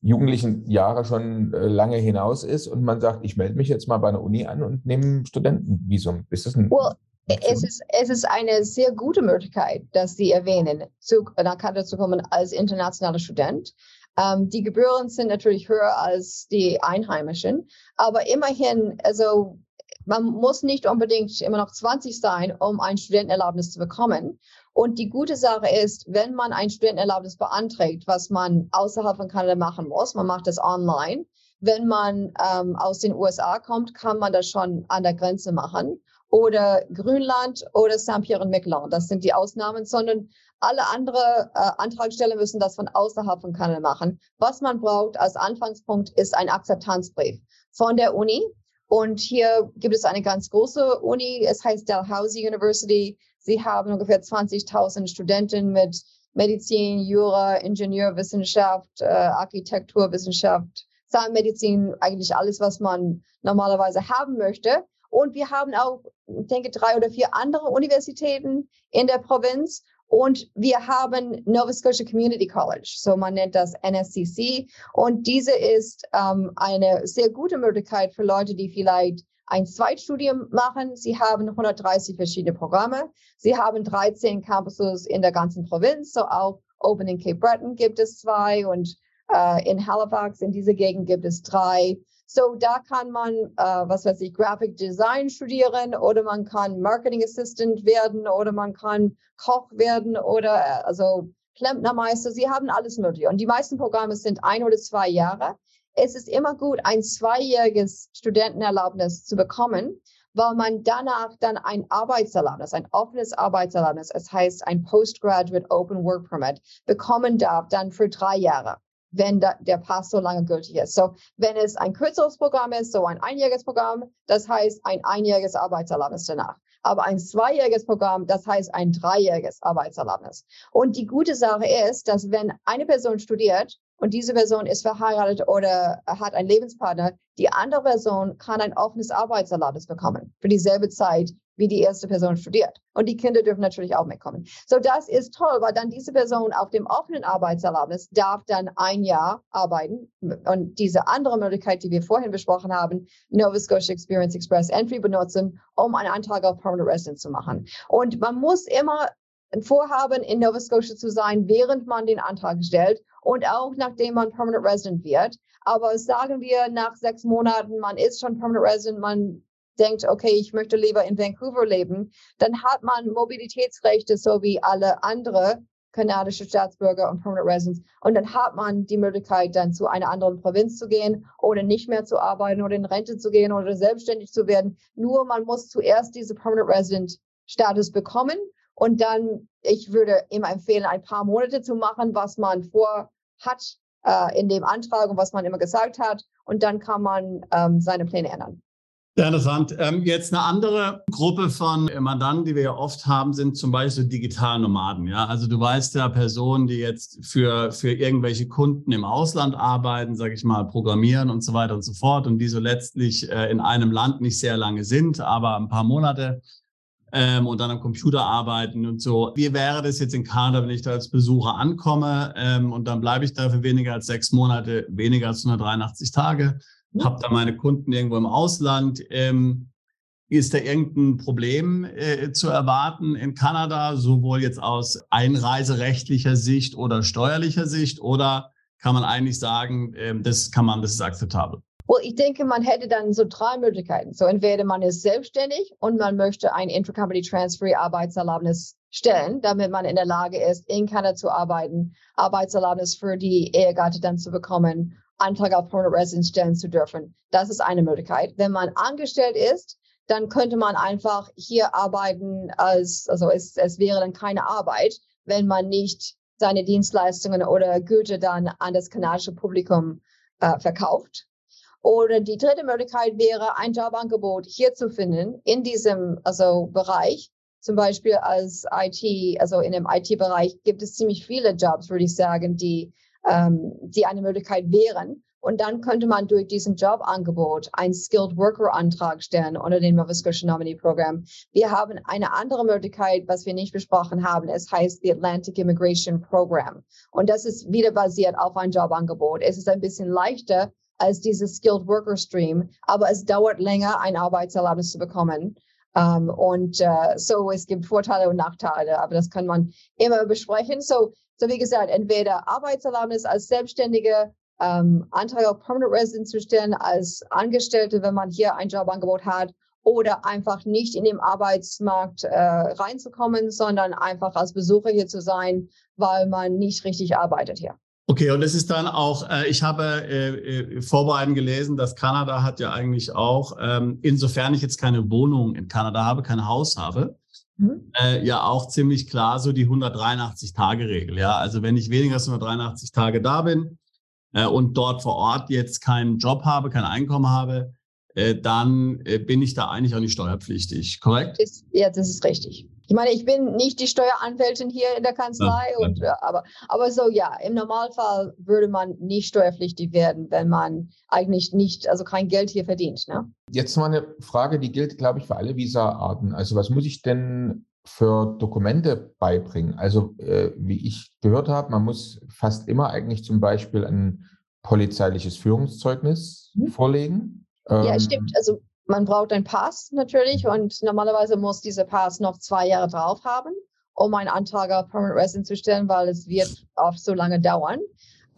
Speaker 2: jugendlichen Jahre schon äh, lange hinaus ist und man sagt, ich melde mich jetzt mal bei einer Uni an und nehme ein Studentenvisum. Ist das ein
Speaker 4: well, es ist, es ist eine sehr gute Möglichkeit, dass Sie erwähnen, zu, nach Kanada zu kommen als internationaler Student. Ähm, die Gebühren sind natürlich höher als die Einheimischen, aber immerhin, also man muss nicht unbedingt immer noch 20 sein, um ein Studentenerlaubnis zu bekommen. Und die gute Sache ist, wenn man ein Studentenerlaubnis beantragt, was man außerhalb von Kanada machen muss, man macht das online. Wenn man ähm, aus den USA kommt, kann man das schon an der Grenze machen. Oder Grünland oder St. Pierre und Miquelon. Das sind die Ausnahmen, sondern alle andere äh, Antragsteller müssen das von außerhalb von Kanada machen. Was man braucht als Anfangspunkt ist ein Akzeptanzbrief von der Uni und hier gibt es eine ganz große Uni, es heißt Dalhousie University. Sie haben ungefähr 20.000 Studenten mit Medizin, Jura, Ingenieurwissenschaft, äh, Architekturwissenschaft, Zahnmedizin, eigentlich alles, was man normalerweise haben möchte. Und wir haben auch, ich denke, drei oder vier andere Universitäten in der Provinz. Und wir haben Nova Scotia Community College, so man nennt das NSCC. Und diese ist ähm, eine sehr gute Möglichkeit für Leute, die vielleicht ein Zweitstudium machen. Sie haben 130 verschiedene Programme. Sie haben 13 Campuses in der ganzen Provinz, so auch Open in Cape Breton gibt es zwei und äh, in Halifax in dieser Gegend gibt es drei. So, da kann man, äh, was weiß ich, Graphic Design studieren oder man kann Marketing Assistant werden oder man kann Koch werden oder äh, also Klempnermeister. Sie haben alles Mögliche. Und die meisten Programme sind ein oder zwei Jahre. Es ist immer gut, ein zweijähriges Studentenerlaubnis zu bekommen, weil man danach dann ein Arbeitserlaubnis, ein offenes Arbeitserlaubnis, es heißt ein Postgraduate Open Work Permit, bekommen darf, dann für drei Jahre wenn da, der Pass so lange gültig ist. So, wenn es ein kürzeres Programm ist, so ein einjähriges Programm, das heißt ein einjähriges Arbeitserlaubnis danach. Aber ein zweijähriges Programm, das heißt ein dreijähriges Arbeitserlaubnis. Und die gute Sache ist, dass wenn eine Person studiert und diese Person ist verheiratet oder hat einen Lebenspartner, die andere Person kann ein offenes Arbeitserlaubnis bekommen für dieselbe Zeit, wie die erste Person studiert. Und die Kinder dürfen natürlich auch mitkommen. So, das ist toll, weil dann diese Person auf dem offenen Arbeitserlaubnis darf dann ein Jahr arbeiten. Und diese andere Möglichkeit, die wir vorhin besprochen haben, Nova Scotia Experience Express Entry benutzen, um einen Antrag auf Permanent Residence zu machen. Und man muss immer ein Vorhaben, in Nova Scotia zu sein, während man den Antrag stellt und auch nachdem man Permanent Resident wird. Aber sagen wir nach sechs Monaten, man ist schon Permanent Resident, man denkt, okay, ich möchte lieber in Vancouver leben, dann hat man Mobilitätsrechte so wie alle andere kanadische Staatsbürger und Permanent Residents. Und dann hat man die Möglichkeit, dann zu einer anderen Provinz zu gehen oder nicht mehr zu arbeiten oder in Rente zu gehen oder selbstständig zu werden. Nur man muss zuerst diese Permanent Resident Status bekommen und dann, ich würde immer empfehlen, ein paar Monate zu machen, was man vor hat äh, in dem Antrag und was man immer gesagt hat. Und dann kann man ähm, seine Pläne ändern.
Speaker 1: Sehr interessant. Ähm, jetzt eine andere Gruppe von Mandanten, die wir ja oft haben, sind zum Beispiel Digitalnomaden. Ja, also du weißt ja Personen, die jetzt für, für irgendwelche Kunden im Ausland arbeiten, sage ich mal, programmieren und so weiter und so fort und die so letztlich äh, in einem Land nicht sehr lange sind, aber ein paar Monate ähm, und dann am Computer arbeiten und so. Wie wäre das jetzt in Kanada, wenn ich da als Besucher ankomme ähm, und dann bleibe ich da für weniger als sechs Monate, weniger als 183 Tage? Mhm. habe da meine Kunden irgendwo im Ausland. Ähm, ist da irgendein Problem äh, zu erwarten in Kanada, sowohl jetzt aus einreiserechtlicher Sicht oder steuerlicher Sicht? Oder kann man eigentlich sagen, äh, das kann man, das ist akzeptabel?
Speaker 4: Well, ich denke, man hätte dann so drei Möglichkeiten. So entweder man ist selbstständig und man möchte ein Intercompany Transfer Arbeitserlaubnis stellen, damit man in der Lage ist, in Kanada zu arbeiten, Arbeitserlaubnis für die Ehegatte dann zu bekommen, Antrag auf Permanent Residence stellen zu dürfen. Das ist eine Möglichkeit. Wenn man angestellt ist, dann könnte man einfach hier arbeiten, als, also es, es wäre dann keine Arbeit, wenn man nicht seine Dienstleistungen oder Güter dann an das kanadische Publikum äh, verkauft. Oder die dritte Möglichkeit wäre, ein Jobangebot hier zu finden in diesem also Bereich. Zum Beispiel als IT, also in dem IT-Bereich gibt es ziemlich viele Jobs, würde ich sagen, die, ähm, die eine Möglichkeit wären. Und dann könnte man durch diesen Jobangebot einen Skilled Worker Antrag stellen unter dem Nova Scotia Nominee Programm. Wir haben eine andere Möglichkeit, was wir nicht besprochen haben. Es heißt the Atlantic Immigration Program. Und das ist wieder basiert auf ein Jobangebot. Es ist ein bisschen leichter als dieses Skilled Worker Stream, aber es dauert länger, ein Arbeitserlaubnis zu bekommen. Um, und uh, so, es gibt Vorteile und Nachteile, aber das kann man immer besprechen. So, so wie gesagt, entweder Arbeitserlaubnis als Selbstständige ähm, Antrag auf Permanent Residence zu stellen als Angestellte, wenn man hier ein Jobangebot hat, oder einfach nicht in den Arbeitsmarkt äh, reinzukommen, sondern einfach als Besucher hier zu sein, weil man nicht richtig arbeitet hier.
Speaker 1: Okay, und es ist dann auch, äh, ich habe äh, äh, vorbereitend gelesen, dass Kanada hat ja eigentlich auch, ähm, insofern ich jetzt keine Wohnung in Kanada habe, kein Haus habe, mhm. äh, ja auch ziemlich klar so die 183-Tage-Regel. Ja, also wenn ich weniger als 183 Tage da bin, äh, und dort vor Ort jetzt keinen Job habe, kein Einkommen habe, äh, dann äh, bin ich da eigentlich auch nicht steuerpflichtig, korrekt?
Speaker 4: Ist, ja, das ist richtig. Ich meine, ich bin nicht die Steueranwältin hier in der Kanzlei, ja, und, aber, aber so ja, im Normalfall würde man nicht steuerpflichtig werden, wenn man eigentlich nicht, also kein Geld hier verdient. Ne?
Speaker 2: Jetzt mal eine Frage, die gilt, glaube ich, für alle Visa-Arten. Also was muss ich denn für Dokumente beibringen. Also äh, wie ich gehört habe, man muss fast immer eigentlich zum Beispiel ein polizeiliches Führungszeugnis mhm. vorlegen.
Speaker 4: Ja, ähm, stimmt. Also man braucht einen Pass natürlich und normalerweise muss dieser Pass noch zwei Jahre drauf haben, um einen Antrag auf Permanent Residence zu stellen, weil es wird oft so lange dauern.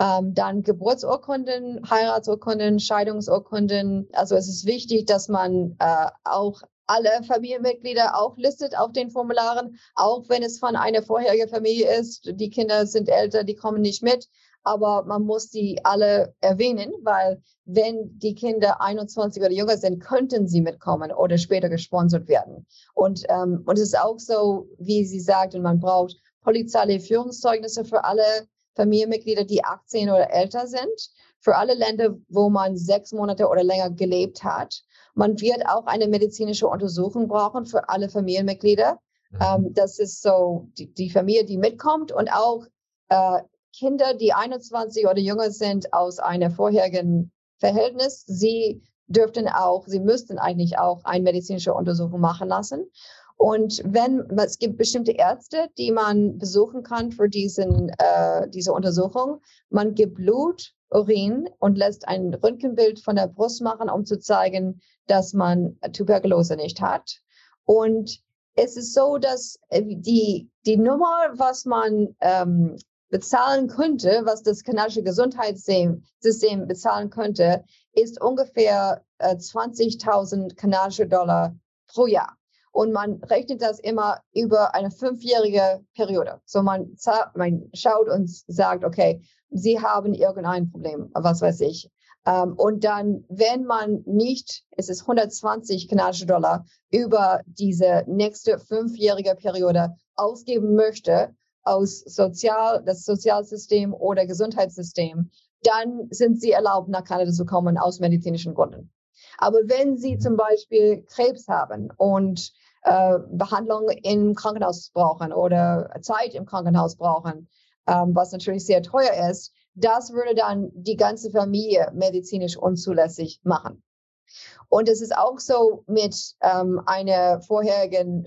Speaker 4: Ähm, dann Geburtsurkunden, Heiratsurkunden, Scheidungsurkunden. Also es ist wichtig, dass man äh, auch alle Familienmitglieder auflistet auf den Formularen, auch wenn es von einer vorherigen Familie ist. Die Kinder sind älter, die kommen nicht mit, aber man muss die alle erwähnen, weil wenn die Kinder 21 oder jünger sind, könnten sie mitkommen oder später gesponsert werden. Und, ähm, und es ist auch so, wie sie sagt, man braucht polizeiliche Führungszeugnisse für alle Familienmitglieder, die 18 oder älter sind, für alle Länder, wo man sechs Monate oder länger gelebt hat. Man wird auch eine medizinische Untersuchung brauchen für alle Familienmitglieder. Mhm. Ähm, das ist so die, die, Familie, die mitkommt und auch äh, Kinder, die 21 oder jünger sind aus einem vorherigen Verhältnis. Sie dürften auch, sie müssten eigentlich auch eine medizinische Untersuchung machen lassen. Und wenn es gibt bestimmte Ärzte, die man besuchen kann für diesen, äh, diese Untersuchung, man gibt Blut, Urin und lässt ein Röntgenbild von der Brust machen, um zu zeigen, dass man Tuberkulose nicht hat. Und es ist so, dass äh, die, die Nummer, was man ähm, bezahlen könnte, was das kanadische Gesundheitssystem bezahlen könnte, ist ungefähr äh, 20.000 kanadische Dollar pro Jahr. Und man rechnet das immer über eine fünfjährige Periode. So man, man schaut und sagt, okay, Sie haben irgendein Problem, was weiß ich. Ähm, und dann, wenn man nicht, es ist 120 kanadische Dollar über diese nächste fünfjährige Periode ausgeben möchte, aus Sozial, das Sozialsystem oder Gesundheitssystem, dann sind sie erlaubt, nach Kanada zu kommen aus medizinischen Gründen. Aber wenn Sie zum Beispiel Krebs haben und äh, Behandlung im Krankenhaus brauchen oder Zeit im Krankenhaus brauchen, ähm, was natürlich sehr teuer ist, das würde dann die ganze Familie medizinisch unzulässig machen. Und es ist auch so mit ähm, einer vorherigen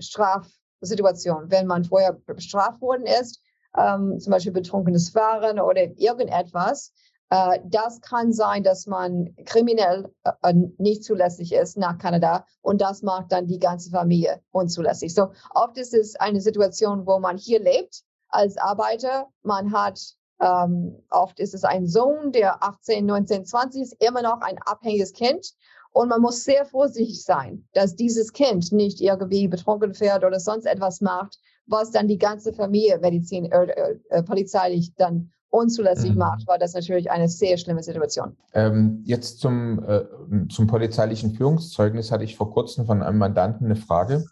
Speaker 4: Strafsituation, wenn man vorher bestraft worden ist, ähm, zum Beispiel betrunkenes Fahren oder irgendetwas, äh, das kann sein, dass man kriminell äh, nicht zulässig ist nach Kanada und das macht dann die ganze Familie unzulässig. So oft ist es eine Situation, wo man hier lebt als Arbeiter, man hat ähm, oft ist es ein Sohn, der 18, 19, 20 ist, immer noch ein abhängiges Kind. Und man muss sehr vorsichtig sein, dass dieses Kind nicht irgendwie betrunken fährt oder sonst etwas macht, was dann die ganze Familie Medizin, äh, äh, polizeilich dann unzulässig mhm. macht, war das natürlich eine sehr schlimme Situation.
Speaker 2: Ähm, jetzt zum, äh, zum polizeilichen Führungszeugnis hatte ich vor kurzem von einem Mandanten eine Frage.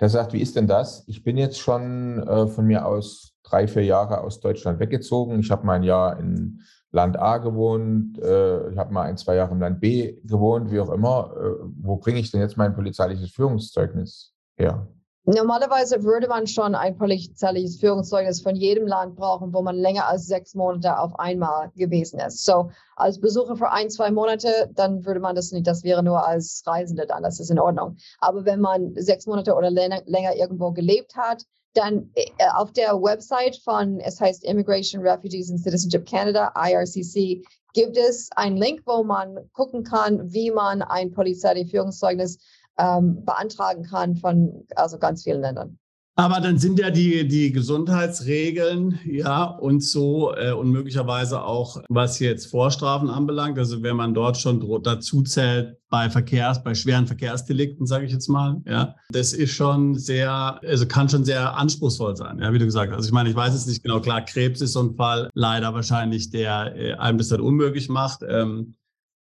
Speaker 2: Der sagt, wie ist denn das? Ich bin jetzt schon äh, von mir aus drei, vier Jahre aus Deutschland weggezogen. Ich habe mal ein Jahr in Land A gewohnt, äh, ich habe mal ein, zwei Jahre im Land B gewohnt, wie auch immer. Äh, wo bringe ich denn jetzt mein polizeiliches Führungszeugnis her?
Speaker 4: Normalerweise würde man schon ein polizeiliches Führungszeugnis von jedem Land brauchen, wo man länger als sechs Monate auf einmal gewesen ist. So als Besucher für ein, zwei Monate, dann würde man das nicht, das wäre nur als Reisende dann, das ist in Ordnung. Aber wenn man sechs Monate oder länger, länger irgendwo gelebt hat, dann äh, auf der Website von, es heißt Immigration, Refugees and Citizenship Canada, IRCC, gibt es einen Link, wo man gucken kann, wie man ein polizeiliches Führungszeugnis ähm, beantragen kann von also ganz vielen Ländern.
Speaker 1: Aber dann sind ja die, die Gesundheitsregeln, ja, und so äh, und möglicherweise auch, was jetzt Vorstrafen anbelangt, also wenn man dort schon dazu zählt bei Verkehrs, bei schweren Verkehrsdelikten, sage ich jetzt mal, ja, das ist schon sehr, also kann schon sehr anspruchsvoll sein, ja, wie du gesagt hast. Also ich meine, ich weiß es nicht genau, klar, Krebs ist so ein Fall, leider wahrscheinlich, der äh, einem das dann unmöglich macht. Ähm,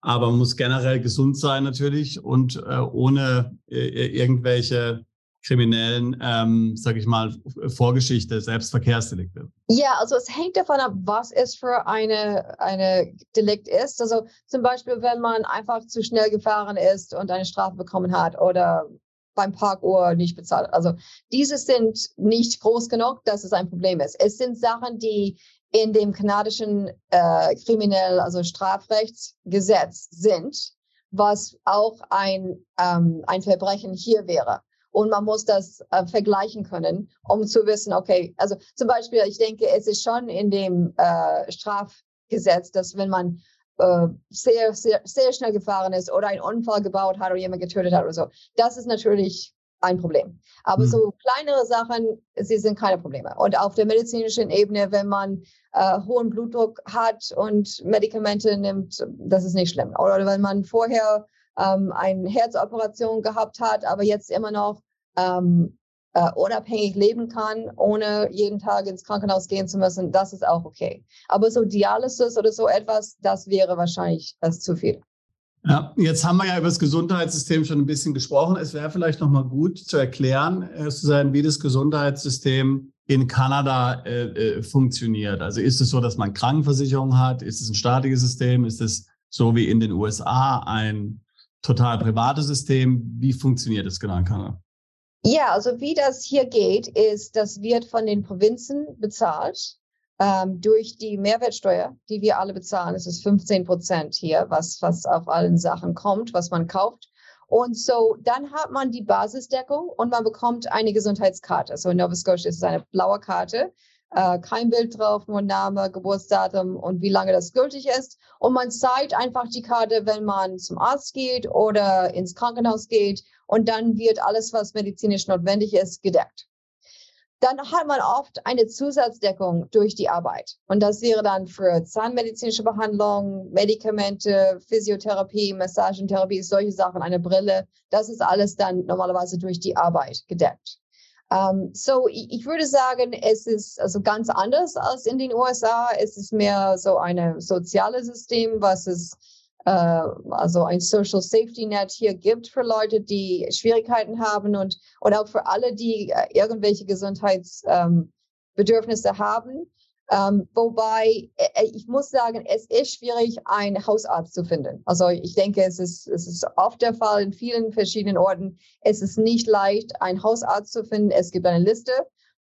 Speaker 1: aber man muss generell gesund sein natürlich und äh, ohne äh, irgendwelche kriminellen, ähm, sage ich mal, Vorgeschichte, selbst Verkehrsdelikte.
Speaker 4: Ja, also es hängt davon ab, was es für eine, eine Delikt ist. Also zum Beispiel, wenn man einfach zu schnell gefahren ist und eine Strafe bekommen hat oder beim Parkuhr nicht bezahlt. Also diese sind nicht groß genug, dass es ein Problem ist. Es sind Sachen, die in dem kanadischen äh, kriminell, also Strafrechtsgesetz sind, was auch ein, ähm, ein Verbrechen hier wäre. Und man muss das äh, vergleichen können, um zu wissen, okay, also zum Beispiel, ich denke, es ist schon in dem äh, Strafgesetz, dass wenn man äh, sehr, sehr, sehr schnell gefahren ist oder einen Unfall gebaut hat oder jemand getötet hat oder so, das ist natürlich ein Problem. Aber mhm. so kleinere Sachen, sie sind keine Probleme. Und auf der medizinischen Ebene, wenn man äh, hohen Blutdruck hat und Medikamente nimmt, das ist nicht schlimm. Oder wenn man vorher ähm, eine Herzoperation gehabt hat, aber jetzt immer noch ähm, äh, unabhängig leben kann, ohne jeden Tag ins Krankenhaus gehen zu müssen, das ist auch okay. Aber so Dialysis oder so etwas, das wäre wahrscheinlich das zu viel.
Speaker 1: Ja, jetzt haben wir ja über das Gesundheitssystem schon ein bisschen gesprochen. Es wäre vielleicht noch mal gut zu erklären, äh, Susanne, wie das Gesundheitssystem in Kanada äh, äh, funktioniert. Also ist es so, dass man Krankenversicherung hat? Ist es ein staatliches System? Ist es so wie in den USA ein total privates System? Wie funktioniert das genau Kanada?
Speaker 4: Ja, also wie das hier geht, ist, das wird von den Provinzen bezahlt ähm, durch die Mehrwertsteuer, die wir alle bezahlen. Es ist 15 Prozent hier, was, was auf allen Sachen kommt, was man kauft. Und so, dann hat man die Basisdeckung und man bekommt eine Gesundheitskarte. So in Nova Scotia ist es eine blaue Karte. Äh, kein Bild drauf, nur Name, Geburtsdatum und wie lange das gültig ist. Und man zeigt einfach die Karte, wenn man zum Arzt geht oder ins Krankenhaus geht. Und dann wird alles, was medizinisch notwendig ist, gedeckt dann hat man oft eine Zusatzdeckung durch die Arbeit. Und das wäre dann für zahnmedizinische Behandlung, Medikamente, Physiotherapie, Massagentherapie, solche Sachen, eine Brille. Das ist alles dann normalerweise durch die Arbeit gedeckt. Ähm, so, ich, würde sagen, es ist also ganz anders als in den USA. Es ist mehr so ein soziales System, was es äh, also ein Social Safety Net hier gibt für Leute, die Schwierigkeiten haben und, und auch für alle, die äh, irgendwelche Gesundheitsbedürfnisse ähm, haben. Ähm, wobei äh, ich muss sagen, es ist schwierig, einen Hausarzt zu finden. Also ich denke, es ist, es ist oft der Fall in vielen verschiedenen Orten. Es ist nicht leicht, einen Hausarzt zu finden. Es gibt eine Liste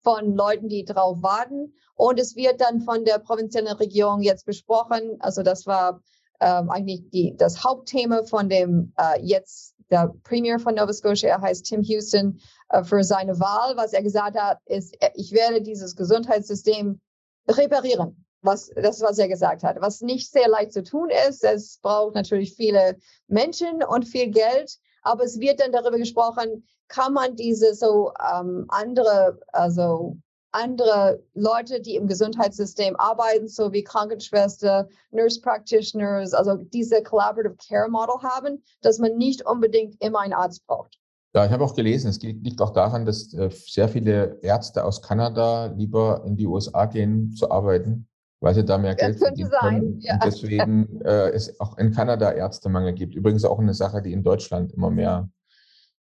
Speaker 4: von Leuten, die darauf warten. Und es wird dann von der provinziellen Regierung jetzt besprochen. Also das war ähm, eigentlich die, das Hauptthema von dem äh, jetzt der Premier von Nova Scotia, er heißt Tim Houston, äh, für seine Wahl. Was er gesagt hat, ist, äh, ich werde dieses Gesundheitssystem reparieren. Was, das, was er gesagt hat, was nicht sehr leicht zu tun ist. Es braucht natürlich viele Menschen und viel Geld, aber es wird dann darüber gesprochen, kann man diese so ähm, andere, also andere Leute, die im Gesundheitssystem arbeiten, so wie Krankenschwester, Nurse Practitioners, also diese Collaborative Care Model haben, dass man nicht unbedingt immer einen Arzt braucht.
Speaker 2: Ja, ich habe auch gelesen, es liegt auch daran, dass äh, sehr viele Ärzte aus Kanada lieber in die USA gehen zu arbeiten, weil sie da mehr das Geld verdienen können. Ja. Und deswegen äh, es auch in Kanada Ärztemangel gibt. Übrigens auch eine Sache, die in Deutschland immer mehr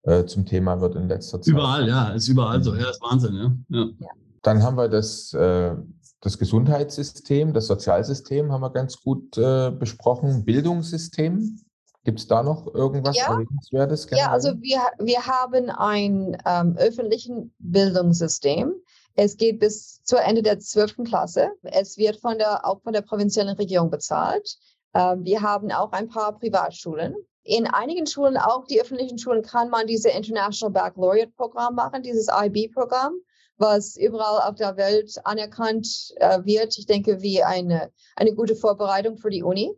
Speaker 2: äh, zum Thema wird in letzter Zeit.
Speaker 1: Überall, ja, ist überall so. Ja, ist Wahnsinn, ja. ja.
Speaker 2: Dann haben wir das, äh, das Gesundheitssystem, das Sozialsystem haben wir ganz gut äh, besprochen. Bildungssystem Gibt es da noch irgendwas
Speaker 4: ja. Erwähnenswertes? Ja, also wir, wir haben ein ähm, öffentlichen Bildungssystem. Es geht bis zur Ende der 12. Klasse. Es wird von der, auch von der provinziellen Regierung bezahlt. Ähm, wir haben auch ein paar Privatschulen. In einigen Schulen, auch die öffentlichen Schulen, kann man diese International Baccalaureate Programm machen, dieses IB-Programm, was überall auf der Welt anerkannt äh, wird. Ich denke, wie eine, eine gute Vorbereitung für die Uni.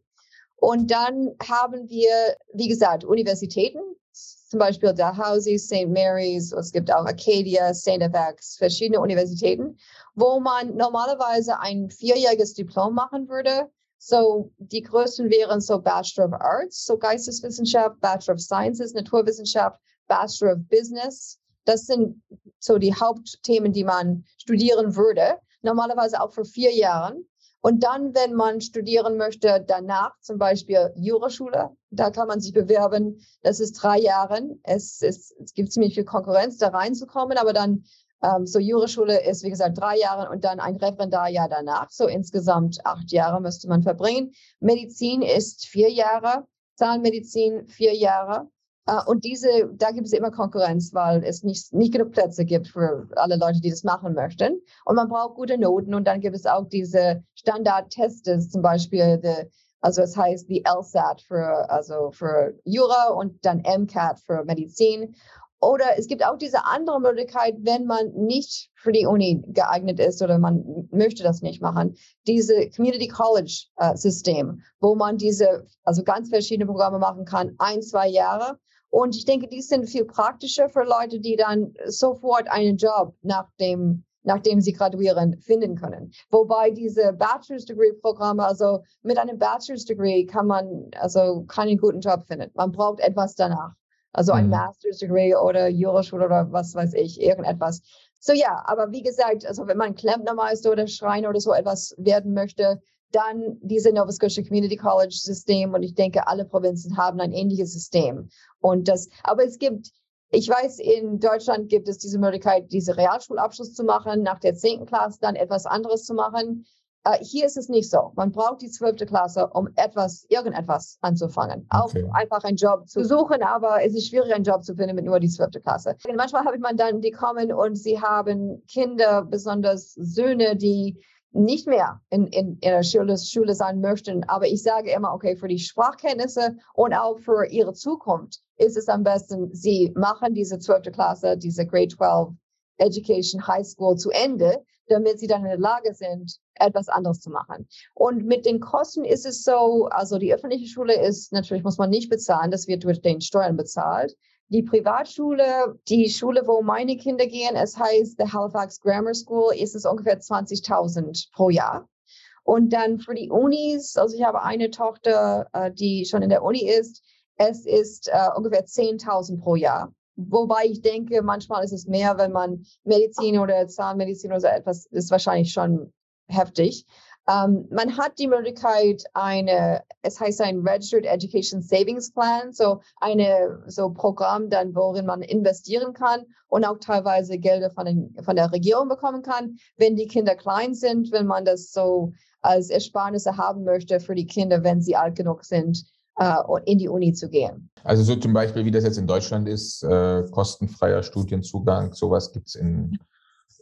Speaker 4: Und dann haben wir, wie gesagt, Universitäten, zum Beispiel Dalhousie, St. Mary's, es gibt auch Acadia, St. FX, verschiedene Universitäten, wo man normalerweise ein vierjähriges Diplom machen würde. So, die größten wären so Bachelor of Arts, so Geisteswissenschaft, Bachelor of Sciences, Naturwissenschaft, Bachelor of Business. Das sind so die Hauptthemen, die man studieren würde. Normalerweise auch für vier Jahren. Und dann, wenn man studieren möchte, danach zum Beispiel Juraschule, da kann man sich bewerben. Das ist drei Jahre. Es, ist, es gibt ziemlich viel Konkurrenz, da reinzukommen, aber dann ähm, so Juraschule ist, wie gesagt, drei Jahre und dann ein Referendarjahr danach. So insgesamt acht Jahre müsste man verbringen. Medizin ist vier Jahre, Zahnmedizin vier Jahre. Uh, und diese, da gibt es immer Konkurrenz, weil es nicht, nicht genug Plätze gibt für alle Leute, die das machen möchten. Und man braucht gute Noten. Und dann gibt es auch diese Standardtests, zum Beispiel, the, also es heißt die LSAT für, also für Jura und dann MCAT für Medizin. Oder es gibt auch diese andere Möglichkeit, wenn man nicht für die Uni geeignet ist oder man möchte das nicht machen, diese Community College äh, System, wo man diese, also ganz verschiedene Programme machen kann, ein, zwei Jahre und ich denke, die sind viel praktischer für Leute, die dann sofort einen Job nach dem, nachdem sie graduieren finden können. Wobei diese Bachelor's Degree Programme, also mit einem Bachelor's Degree kann man also keinen guten Job finden. Man braucht etwas danach. Also ein mhm. Master's Degree oder Juraschule oder was weiß ich, irgendetwas. So ja, aber wie gesagt, also wenn man Klempnermeister oder Schreiner oder so etwas werden möchte, dann diese Nova Scotia Community College System und ich denke, alle Provinzen haben ein ähnliches System. Und das, aber es gibt, ich weiß, in Deutschland gibt es diese Möglichkeit, diese Realschulabschluss zu machen, nach der 10. Klasse dann etwas anderes zu machen. Uh, hier ist es nicht so. Man braucht die 12. Klasse, um etwas, irgendetwas anzufangen. Okay. Auch einfach einen Job zu suchen, aber es ist schwierig, einen Job zu finden mit nur die 12. Klasse. Und manchmal habe ich man dann, die kommen und sie haben Kinder, besonders Söhne, die nicht mehr in, in, in der Schule, Schule sein möchten. Aber ich sage immer, okay, für die Sprachkenntnisse und auch für ihre Zukunft ist es am besten, sie machen diese 12. Klasse, diese Grade 12 Education High School zu Ende, damit sie dann in der Lage sind, etwas anderes zu machen. Und mit den Kosten ist es so, also die öffentliche Schule ist natürlich, muss man nicht bezahlen, das wird durch den Steuern bezahlt. Die Privatschule, die Schule, wo meine Kinder gehen, es heißt the Halifax Grammar School, ist es ungefähr 20.000 pro Jahr. Und dann für die Unis, also ich habe eine Tochter, äh, die schon in der Uni ist, es ist äh, ungefähr 10.000 pro Jahr. Wobei ich denke, manchmal ist es mehr, wenn man Medizin oder Zahnmedizin oder so etwas ist wahrscheinlich schon heftig. Um, man hat die Möglichkeit, eine, es heißt ein Registered Education Savings Plan, so eine so Programm, dann worin man investieren kann und auch teilweise Gelder von, den, von der Regierung bekommen kann, wenn die Kinder klein sind, wenn man das so als Ersparnisse haben möchte für die Kinder, wenn sie alt genug sind, uh, in die Uni zu gehen.
Speaker 2: Also so zum Beispiel, wie das jetzt in Deutschland ist, äh, kostenfreier Studienzugang, sowas gibt es in,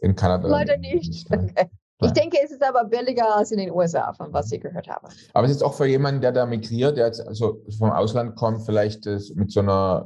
Speaker 2: in Kanada.
Speaker 4: Leider nicht. nicht ne? okay. Ich denke, es ist aber billiger als in den USA, von was ich gehört habe.
Speaker 2: Aber es ist auch für jemanden, der da migriert, der jetzt also vom Ausland kommt, vielleicht mit so einer,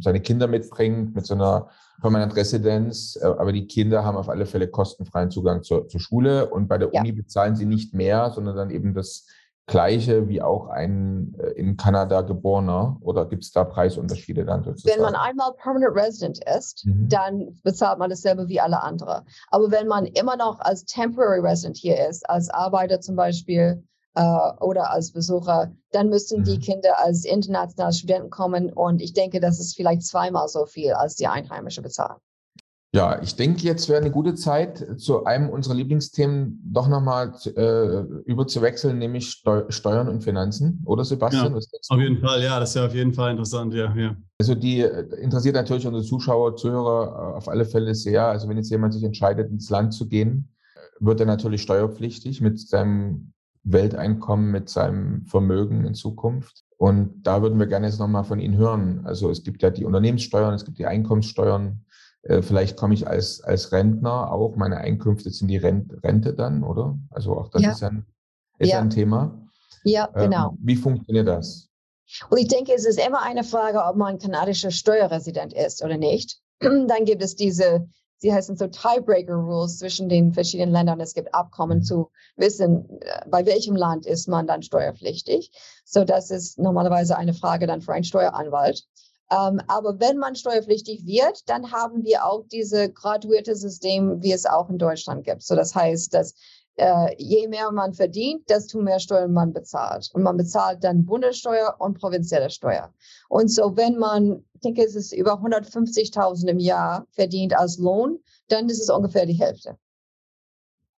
Speaker 2: seine Kinder mitbringt, mit so einer permanent Residenz. Äh, aber die Kinder haben auf alle Fälle kostenfreien Zugang zur, zur Schule und bei der ja. Uni bezahlen sie nicht mehr, sondern dann eben das gleiche wie auch ein äh, in Kanada geborener? Oder gibt es da Preisunterschiede dann
Speaker 4: sozusagen? Wenn man einmal Permanent Resident ist, mhm. dann bezahlt man dasselbe wie alle anderen. Aber wenn man immer noch als Temporary Resident hier ist, als Arbeiter zum Beispiel, äh, oder als Besucher, dann müssen mhm. die Kinder als internationale Studenten kommen und ich denke, das ist vielleicht zweimal so viel, als die Einheimische bezahlen.
Speaker 2: Ja, ich denke, jetzt wäre eine gute Zeit, zu einem unserer Lieblingsthemen doch nochmal äh, überzuwechseln, nämlich Steu Steuern und Finanzen, oder Sebastian?
Speaker 1: Ja, auf jeden Fall, ja, das ist ja auf jeden Fall interessant, ja, ja.
Speaker 2: Also die äh, interessiert natürlich unsere Zuschauer, Zuhörer äh, auf alle Fälle sehr. Also wenn jetzt jemand sich entscheidet, ins Land zu gehen, wird er natürlich steuerpflichtig mit seinem Welteinkommen, mit seinem Vermögen in Zukunft. Und da würden wir gerne jetzt nochmal von Ihnen hören. Also es gibt ja die Unternehmenssteuern, es gibt die Einkommenssteuern. Äh, vielleicht komme ich als, als Rentner auch, meine Einkünfte sind die Rente dann, oder? Also auch das ja. ist, ein, ist ja. ein Thema.
Speaker 4: Ja, genau.
Speaker 2: Ähm, wie funktioniert das?
Speaker 4: Und ich denke, es ist immer eine Frage, ob man kanadischer Steuerresident ist oder nicht. Dann gibt es diese sie heißen so Tiebreaker Rules zwischen den verschiedenen Ländern. Es gibt Abkommen mhm. zu wissen, äh, bei welchem Land ist man dann steuerpflichtig. So, das ist normalerweise eine Frage dann für einen Steueranwalt. Ähm, aber wenn man steuerpflichtig wird, dann haben wir auch diese graduierte System, wie es auch in Deutschland gibt. So, das heißt, dass äh, je mehr man verdient, desto mehr Steuern man bezahlt. Und man bezahlt dann Bundessteuer und provinzielle Steuer. Und so, wenn man, ich denke, es ist über 150.000 im Jahr verdient als Lohn, dann ist es ungefähr die Hälfte.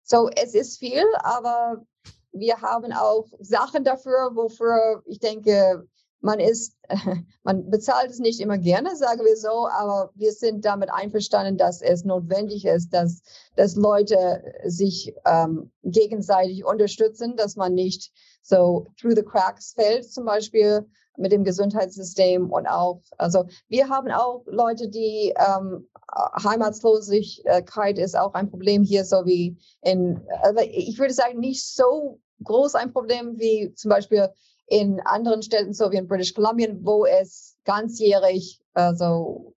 Speaker 4: So, es ist viel, aber wir haben auch Sachen dafür, wofür ich denke, man ist, man bezahlt es nicht immer gerne, sagen wir so, aber wir sind damit einverstanden, dass es notwendig ist, dass, dass Leute sich ähm, gegenseitig unterstützen, dass man nicht so through the cracks fällt, zum Beispiel mit dem Gesundheitssystem und auch, also wir haben auch Leute, die ähm, Heimatslosigkeit ist auch ein Problem hier, so wie in, also ich würde sagen, nicht so groß ein Problem wie zum Beispiel in anderen Städten, so wie in British Columbia, wo es ganzjährig also,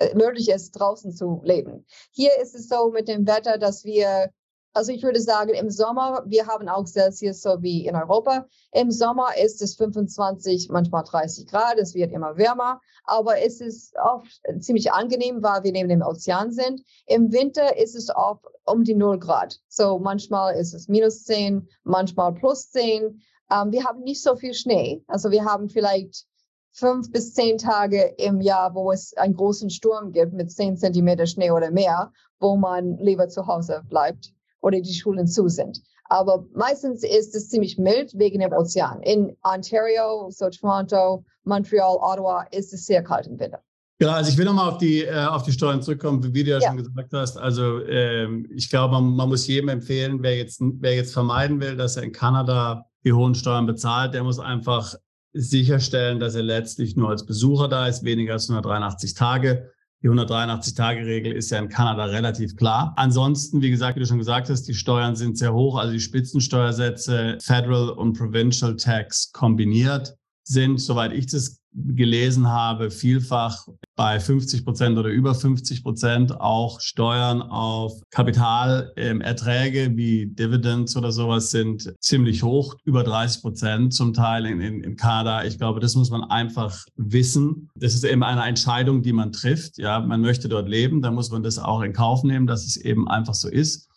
Speaker 4: äh, möglich ist, draußen zu leben. Hier ist es so mit dem Wetter, dass wir, also ich würde sagen, im Sommer, wir haben auch Celsius so wie in Europa. Im Sommer ist es 25, manchmal 30 Grad, es wird immer wärmer, aber es ist oft ziemlich angenehm, weil wir neben dem Ozean sind. Im Winter ist es oft um die 0 Grad. So manchmal ist es minus 10, manchmal plus 10. Ähm, wir haben nicht so viel Schnee. Also wir haben vielleicht fünf bis zehn Tage im Jahr, wo es einen großen Sturm gibt mit zehn Zentimeter Schnee oder mehr, wo man lieber zu Hause bleibt oder die Schulen zu sind. Aber meistens ist es ziemlich mild wegen dem Ozean. In Ontario, so Toronto, Montreal, Ottawa ist es sehr kalt im Winter.
Speaker 1: Ja, also ich will nochmal auf die, äh, auf die Steuern zurückkommen, wie du ja, ja. schon gesagt hast. Also ähm, ich glaube, man, man, muss jedem empfehlen, wer jetzt, wer jetzt vermeiden will, dass er in Kanada die hohen Steuern bezahlt, der muss einfach sicherstellen, dass er letztlich nur als Besucher da ist, weniger als 183 Tage. Die 183-Tage-Regel ist ja in Kanada relativ klar. Ansonsten, wie gesagt, wie du schon gesagt hast, die Steuern sind sehr hoch. Also die Spitzensteuersätze Federal und Provincial Tax kombiniert sind, soweit ich das gelesen habe, vielfach bei 50 Prozent oder über 50 Prozent auch Steuern auf Kapitalerträge ähm, wie Dividends oder sowas sind ziemlich hoch, über 30 Prozent zum Teil in, in, in Kanada. Ich glaube, das muss man einfach wissen. Das ist eben eine Entscheidung, die man trifft. Ja, man möchte dort leben, da muss man das auch in Kauf nehmen, dass es eben einfach so ist.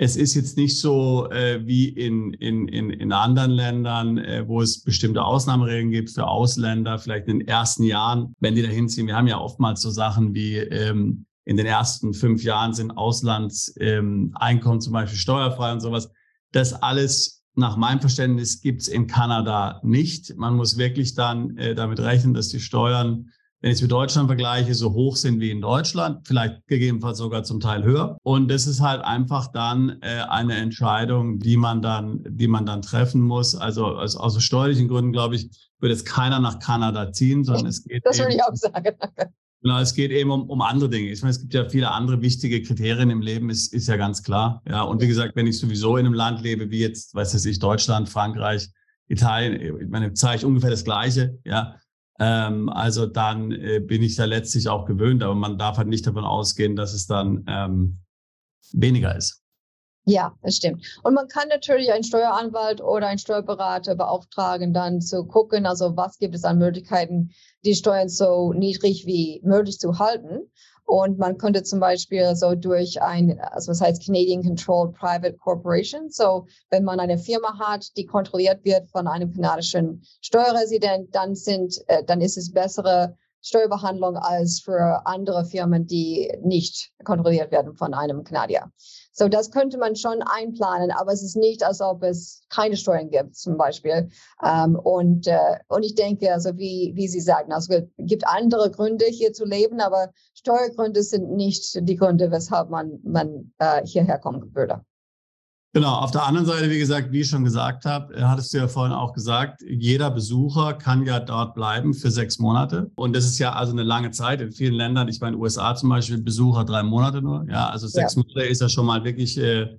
Speaker 1: Es ist jetzt nicht so äh, wie in, in, in, in anderen Ländern, äh, wo es bestimmte Ausnahmeregeln gibt für Ausländer, vielleicht in den ersten Jahren, wenn die da hinziehen. Wir haben ja oftmals so Sachen wie ähm, in den ersten fünf Jahren sind Auslandseinkommen ähm, zum Beispiel steuerfrei und sowas. Das alles nach meinem Verständnis gibt's in Kanada nicht. Man muss wirklich dann äh, damit rechnen, dass die Steuern wenn ich es mit Deutschland vergleiche, so hoch sind wie in Deutschland, vielleicht gegebenenfalls sogar zum Teil höher. Und das ist halt einfach dann äh, eine Entscheidung, die man dann, die man dann treffen muss. Also aus, aus steuerlichen Gründen, glaube ich, wird jetzt keiner nach Kanada ziehen, sondern es geht.
Speaker 4: Das würde ich auch sagen.
Speaker 1: Genau, es geht eben um, um andere Dinge. Ich meine, es gibt ja viele andere wichtige Kriterien im Leben, ist, ist ja ganz klar. Ja, und wie gesagt, wenn ich sowieso in einem Land lebe, wie jetzt, weiß ich, Deutschland, Frankreich, Italien, ich meine, zahle ich ungefähr das Gleiche, ja. Ähm, also dann äh, bin ich da letztlich auch gewöhnt, aber man darf halt nicht davon ausgehen, dass es dann ähm, weniger ist.
Speaker 4: Ja, das stimmt. Und man kann natürlich einen Steueranwalt oder einen Steuerberater beauftragen, dann zu gucken, also was gibt es an Möglichkeiten, die Steuern so niedrig wie möglich zu halten. Und man könnte zum Beispiel so durch ein, also was heißt Canadian Controlled Private Corporation, so wenn man eine Firma hat, die kontrolliert wird von einem kanadischen Steuerresident, dann sind, äh, dann ist es bessere Steuerbehandlung als für andere Firmen, die nicht kontrolliert werden von einem Kanadier. So, das könnte man schon einplanen, aber es ist nicht, als ob es keine Steuern gibt, zum Beispiel. Ähm, und, äh, und ich denke, also wie, wie Sie sagen, also es gibt andere Gründe, hier zu leben, aber Steuergründe sind nicht die Gründe, weshalb man, man äh, hierher kommen würde.
Speaker 1: Genau, auf der anderen Seite, wie gesagt, wie ich schon gesagt habe, äh, hattest du ja vorhin auch gesagt, jeder Besucher kann ja dort bleiben für sechs Monate. Und das ist ja also eine lange Zeit. In vielen Ländern, ich meine, in den USA zum Beispiel, Besucher drei Monate nur. Ja, also sechs ja. Monate ist ja schon mal wirklich äh,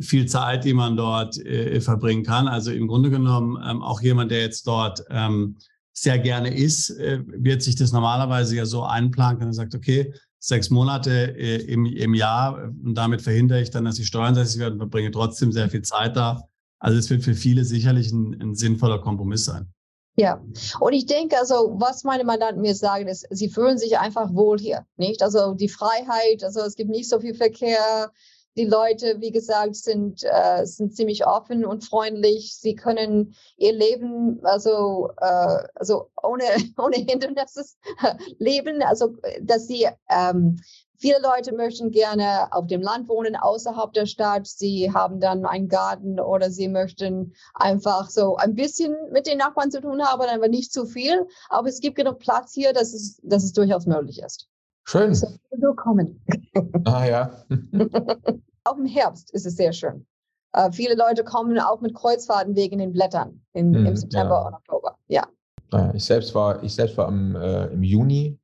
Speaker 1: viel Zeit, die man dort äh, verbringen kann. Also im Grunde genommen, ähm, auch jemand, der jetzt dort ähm, sehr gerne ist, äh, wird sich das normalerweise ja so einplanen können und sagt, okay, sechs Monate äh, im, im Jahr und damit verhindere ich dann, dass die Steuern sässig werden und verbringe trotzdem sehr viel Zeit da. Also es wird für viele sicherlich ein, ein sinnvoller Kompromiss sein.
Speaker 4: Ja, und ich denke, also was meine Mandanten mir sagen, ist, sie fühlen sich einfach wohl hier, nicht? Also die Freiheit, also es gibt nicht so viel Verkehr, die Leute, wie gesagt, sind, äh, sind ziemlich offen und freundlich. Sie können ihr Leben, also, äh, also ohne, ohne Hindernisse leben. Also, dass sie, ähm, viele Leute möchten gerne auf dem Land wohnen, außerhalb der Stadt. Sie haben dann einen Garten oder sie möchten einfach so ein bisschen mit den Nachbarn zu tun haben, aber nicht zu viel. Aber es gibt genug Platz hier, dass es, dass es durchaus möglich ist.
Speaker 2: Schön.
Speaker 4: So, willkommen.
Speaker 2: Ah ja.
Speaker 4: auch im Herbst ist es sehr schön. Äh, viele Leute kommen auch mit Kreuzfahrten wegen den Blättern in, mhm, im September ja. und Oktober. Ja.
Speaker 2: Naja, ich selbst war, ich selbst war im, äh, im Juni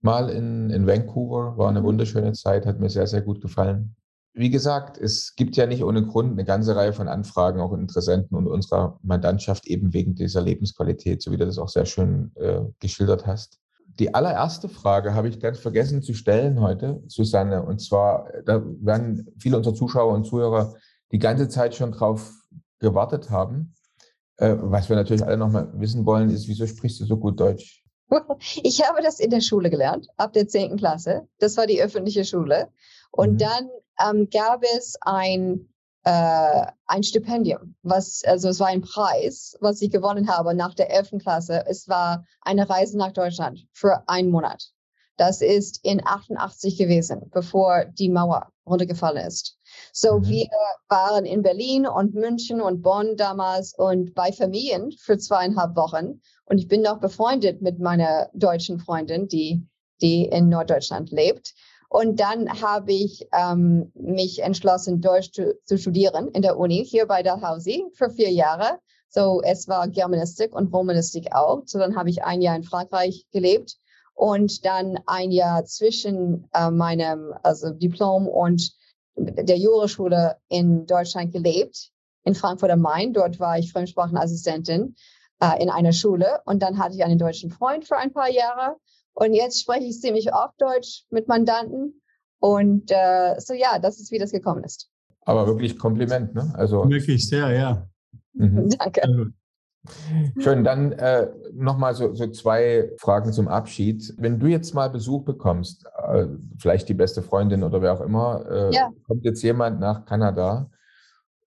Speaker 2: mal in, in Vancouver, war eine mhm. wunderschöne Zeit, hat mir sehr, sehr gut gefallen. Wie gesagt, es gibt ja nicht ohne Grund eine ganze Reihe von Anfragen, auch Interessenten und unserer Mandantschaft eben wegen dieser Lebensqualität, so wie du das auch sehr schön äh, geschildert hast. Die allererste Frage habe ich ganz vergessen zu stellen heute, Susanne. Und zwar, da werden viele unserer Zuschauer und Zuhörer die ganze Zeit schon drauf gewartet haben. Äh, was wir natürlich alle nochmal wissen wollen, ist, wieso sprichst du so gut Deutsch?
Speaker 4: Ich habe das in der Schule gelernt, ab der 10. Klasse. Das war die öffentliche Schule. Und mhm. dann ähm, gab es ein äh, ein Stipendium, was, also es war ein Preis, was ich gewonnen habe nach der 11. Klasse. Es war eine Reise nach Deutschland für einen Monat. Das ist in 88 gewesen, bevor die Mauer runtergefallen ist. So, mhm. wir waren in Berlin und München und Bonn damals und bei Familien für zweieinhalb Wochen. Und ich bin noch befreundet mit meiner deutschen Freundin, die, die in Norddeutschland lebt. Und dann habe ich ähm, mich entschlossen, Deutsch zu, zu, studieren in der Uni hier bei Dalhousie für vier Jahre. So, es war Germanistik und Romanistik auch. So, dann habe ich ein Jahr in Frankreich gelebt und dann ein Jahr zwischen äh, meinem also Diplom und der Juraschule in Deutschland gelebt, in Frankfurt am Main. Dort war ich Fremdsprachenassistentin äh, in einer Schule und dann hatte ich einen deutschen Freund für ein paar Jahre und jetzt spreche ich ziemlich oft Deutsch mit Mandanten. Und äh, so ja, das ist, wie das gekommen ist.
Speaker 2: Aber wirklich Kompliment, ne?
Speaker 1: Also wirklich sehr, ja.
Speaker 4: Mhm. Danke.
Speaker 2: Schön, dann äh, nochmal so, so zwei Fragen zum Abschied. Wenn du jetzt mal Besuch bekommst, äh, vielleicht die beste Freundin oder wer auch immer, äh, ja. kommt jetzt jemand nach Kanada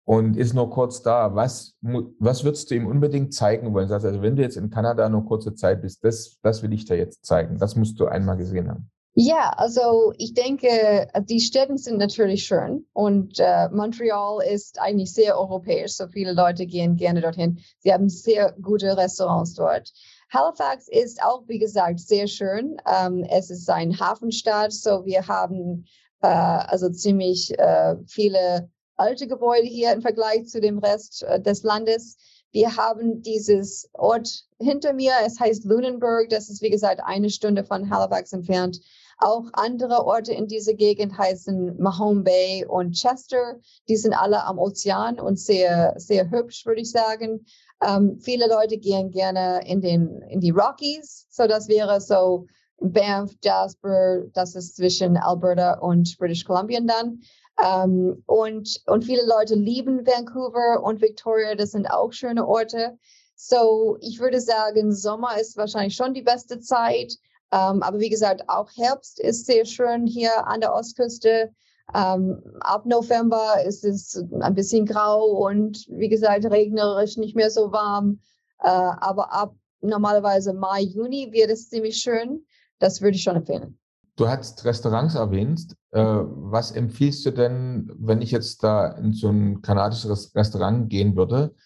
Speaker 2: und ist nur kurz da. Was, was würdest du ihm unbedingt zeigen wollen? Also wenn du jetzt in Kanada nur kurze Zeit bist, das, das will ich dir jetzt zeigen. Das musst du einmal gesehen haben.
Speaker 4: Ja, also ich denke, die Städte sind natürlich schön und äh, Montreal ist eigentlich sehr europäisch. So viele Leute gehen gerne dorthin. Sie haben sehr gute Restaurants dort. Halifax ist auch, wie gesagt, sehr schön. Ähm, es ist ein Hafenstadt, so wir haben äh, also ziemlich äh, viele alte Gebäude hier im Vergleich zu dem Rest äh, des Landes. Wir haben dieses Ort hinter mir, es heißt Lunenburg, das ist wie gesagt eine Stunde von Halifax entfernt. Auch andere Orte in dieser Gegend heißen Mahone Bay und Chester. Die sind alle am Ozean und sehr, sehr hübsch, würde ich sagen. Ähm, viele Leute gehen gerne in, den, in die Rockies. So, das wäre so Banff, Jasper, das ist zwischen Alberta und British Columbia dann. Ähm, und, und viele Leute lieben Vancouver und Victoria, das sind auch schöne Orte. So, ich würde sagen, Sommer ist wahrscheinlich schon die beste Zeit. Ähm, aber wie gesagt, auch Herbst ist sehr schön hier an der Ostküste. Ähm, ab November ist es ein bisschen grau und wie gesagt, regnerisch, nicht mehr so warm. Äh, aber ab normalerweise Mai, Juni wird es ziemlich schön. Das würde ich schon empfehlen.
Speaker 2: Du hast Restaurants erwähnt. Äh, was empfiehlst du denn, wenn ich jetzt da in so ein kanadisches Restaurant gehen würde?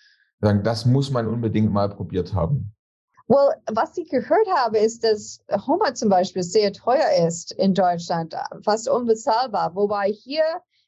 Speaker 2: Sagen, das muss man unbedingt mal probiert haben.
Speaker 4: Well, was ich gehört habe, ist, dass Hummer zum Beispiel sehr teuer ist in Deutschland, fast unbezahlbar. Wobei hier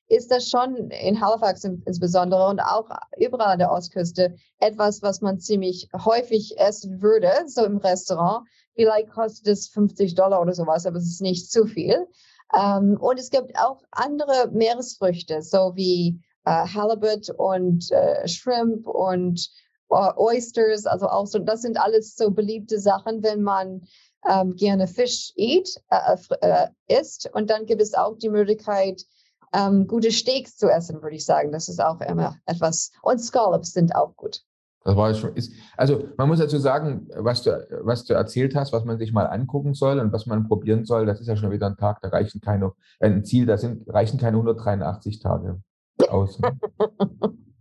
Speaker 4: ist das schon in Halifax insbesondere und auch überall an der Ostküste etwas, was man ziemlich häufig essen würde, so im Restaurant. Vielleicht kostet es 50 Dollar oder sowas, aber es ist nicht zu viel. Um, und es gibt auch andere Meeresfrüchte, so wie uh, Halibut und uh, Shrimp und uh, Oysters, also auch so, das sind alles so beliebte Sachen, wenn man um, gerne Fisch eat, äh, äh, isst. Und dann gibt es auch die Möglichkeit, um, gute Steaks zu essen, würde ich sagen. Das ist auch immer etwas. Und Scallops sind auch gut.
Speaker 2: Das war schon, ist, also man muss dazu sagen, was du, was du erzählt hast, was man sich mal angucken soll und was man probieren soll, das ist ja schon wieder ein Tag, da reichen keine, ein Ziel, da sind, reichen keine 183 Tage aus.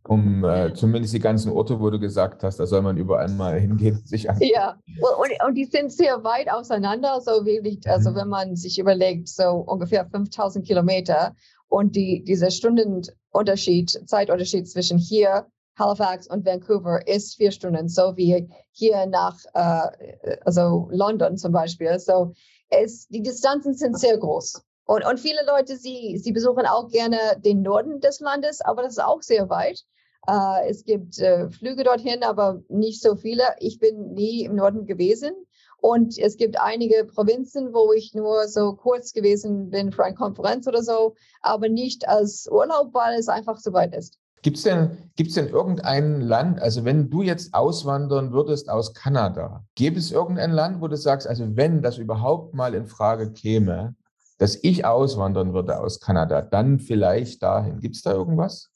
Speaker 2: um äh, zumindest die ganzen Orte, wo du gesagt hast, da soll man überall mal hingehen, sich
Speaker 4: angucken. Ja, und, und die sind sehr weit auseinander, so wirklich, also mhm. wenn man sich überlegt, so ungefähr 5000 Kilometer und die, dieser Stundenunterschied, Zeitunterschied zwischen hier, Halifax und Vancouver ist vier Stunden, so wie hier nach äh, also London zum Beispiel. So es, die Distanzen sind sehr groß. Und, und viele Leute, sie, sie besuchen auch gerne den Norden des Landes, aber das ist auch sehr weit. Äh, es gibt äh, Flüge dorthin, aber nicht so viele. Ich bin nie im Norden gewesen. Und es gibt einige Provinzen, wo ich nur so kurz gewesen bin für eine Konferenz oder so, aber nicht als Urlaub, weil es einfach so weit ist.
Speaker 2: Gibt es denn, gibt's denn irgendein Land, also wenn du jetzt auswandern würdest aus Kanada, gäbe es irgendein Land, wo du sagst, also wenn das überhaupt mal in Frage käme, dass ich auswandern würde aus Kanada, dann vielleicht dahin. Gibt es da irgendwas?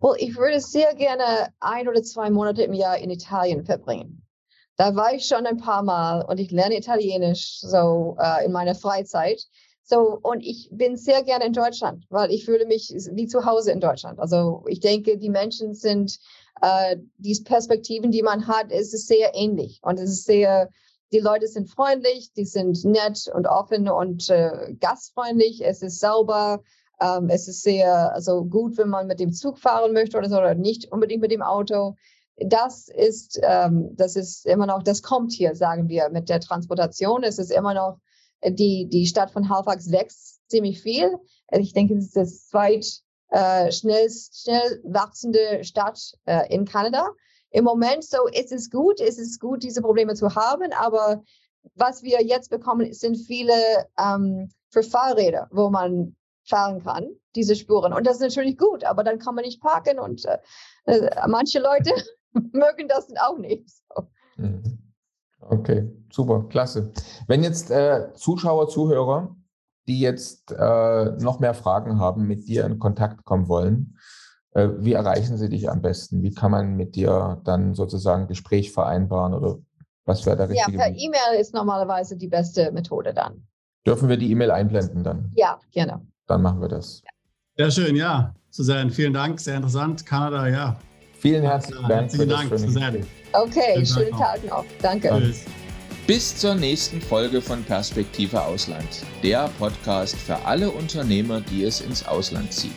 Speaker 4: Well, ich würde sehr gerne ein oder zwei Monate im Jahr in Italien verbringen. Da war ich schon ein paar Mal und ich lerne Italienisch so äh, in meiner Freizeit. So, und ich bin sehr gerne in Deutschland, weil ich fühle mich wie zu Hause in Deutschland. Also ich denke, die Menschen sind, äh, die Perspektiven, die man hat, ist es sehr ähnlich. Und es ist sehr, die Leute sind freundlich, die sind nett und offen und äh, gastfreundlich. Es ist sauber. Ähm, es ist sehr also gut, wenn man mit dem Zug fahren möchte oder so, oder nicht unbedingt mit dem Auto. Das ist, ähm, das ist immer noch, das kommt hier, sagen wir, mit der Transportation. Es ist immer noch, äh, die, die Stadt von Halifax wächst ziemlich viel. Ich denke, es ist das zweit äh, schnell, schnell wachsende Stadt äh, in Kanada. Im Moment so ist es gut, ist es gut, diese Probleme zu haben, aber was wir jetzt bekommen, sind viele ähm, für Fahrräder, wo man fahren kann, diese Spuren. Und das ist natürlich gut, aber dann kann man nicht parken und äh, äh manche Leute mögen das auch nicht. So. Mhm.
Speaker 2: Okay, super, klasse. Wenn jetzt äh, Zuschauer, Zuhörer, die jetzt äh, noch mehr Fragen haben, mit dir in Kontakt kommen wollen, äh, wie erreichen sie dich am besten? Wie kann man mit dir dann sozusagen Gespräch vereinbaren oder was wäre der richtige?
Speaker 4: Ja, per E-Mail ist normalerweise die beste Methode dann.
Speaker 2: Dürfen wir die E-Mail einblenden dann?
Speaker 4: Ja, gerne
Speaker 2: dann machen wir das.
Speaker 1: Sehr schön, ja. Susanne, vielen Dank, sehr interessant. Kanada, ja.
Speaker 2: Vielen herzlichen Dank.
Speaker 1: Herzlichen Dank, Susanne.
Speaker 4: Okay, schönen Tag noch. Danke. Tschüss.
Speaker 5: Bis zur nächsten Folge von Perspektive Ausland, der Podcast für alle Unternehmer, die es ins Ausland zieht.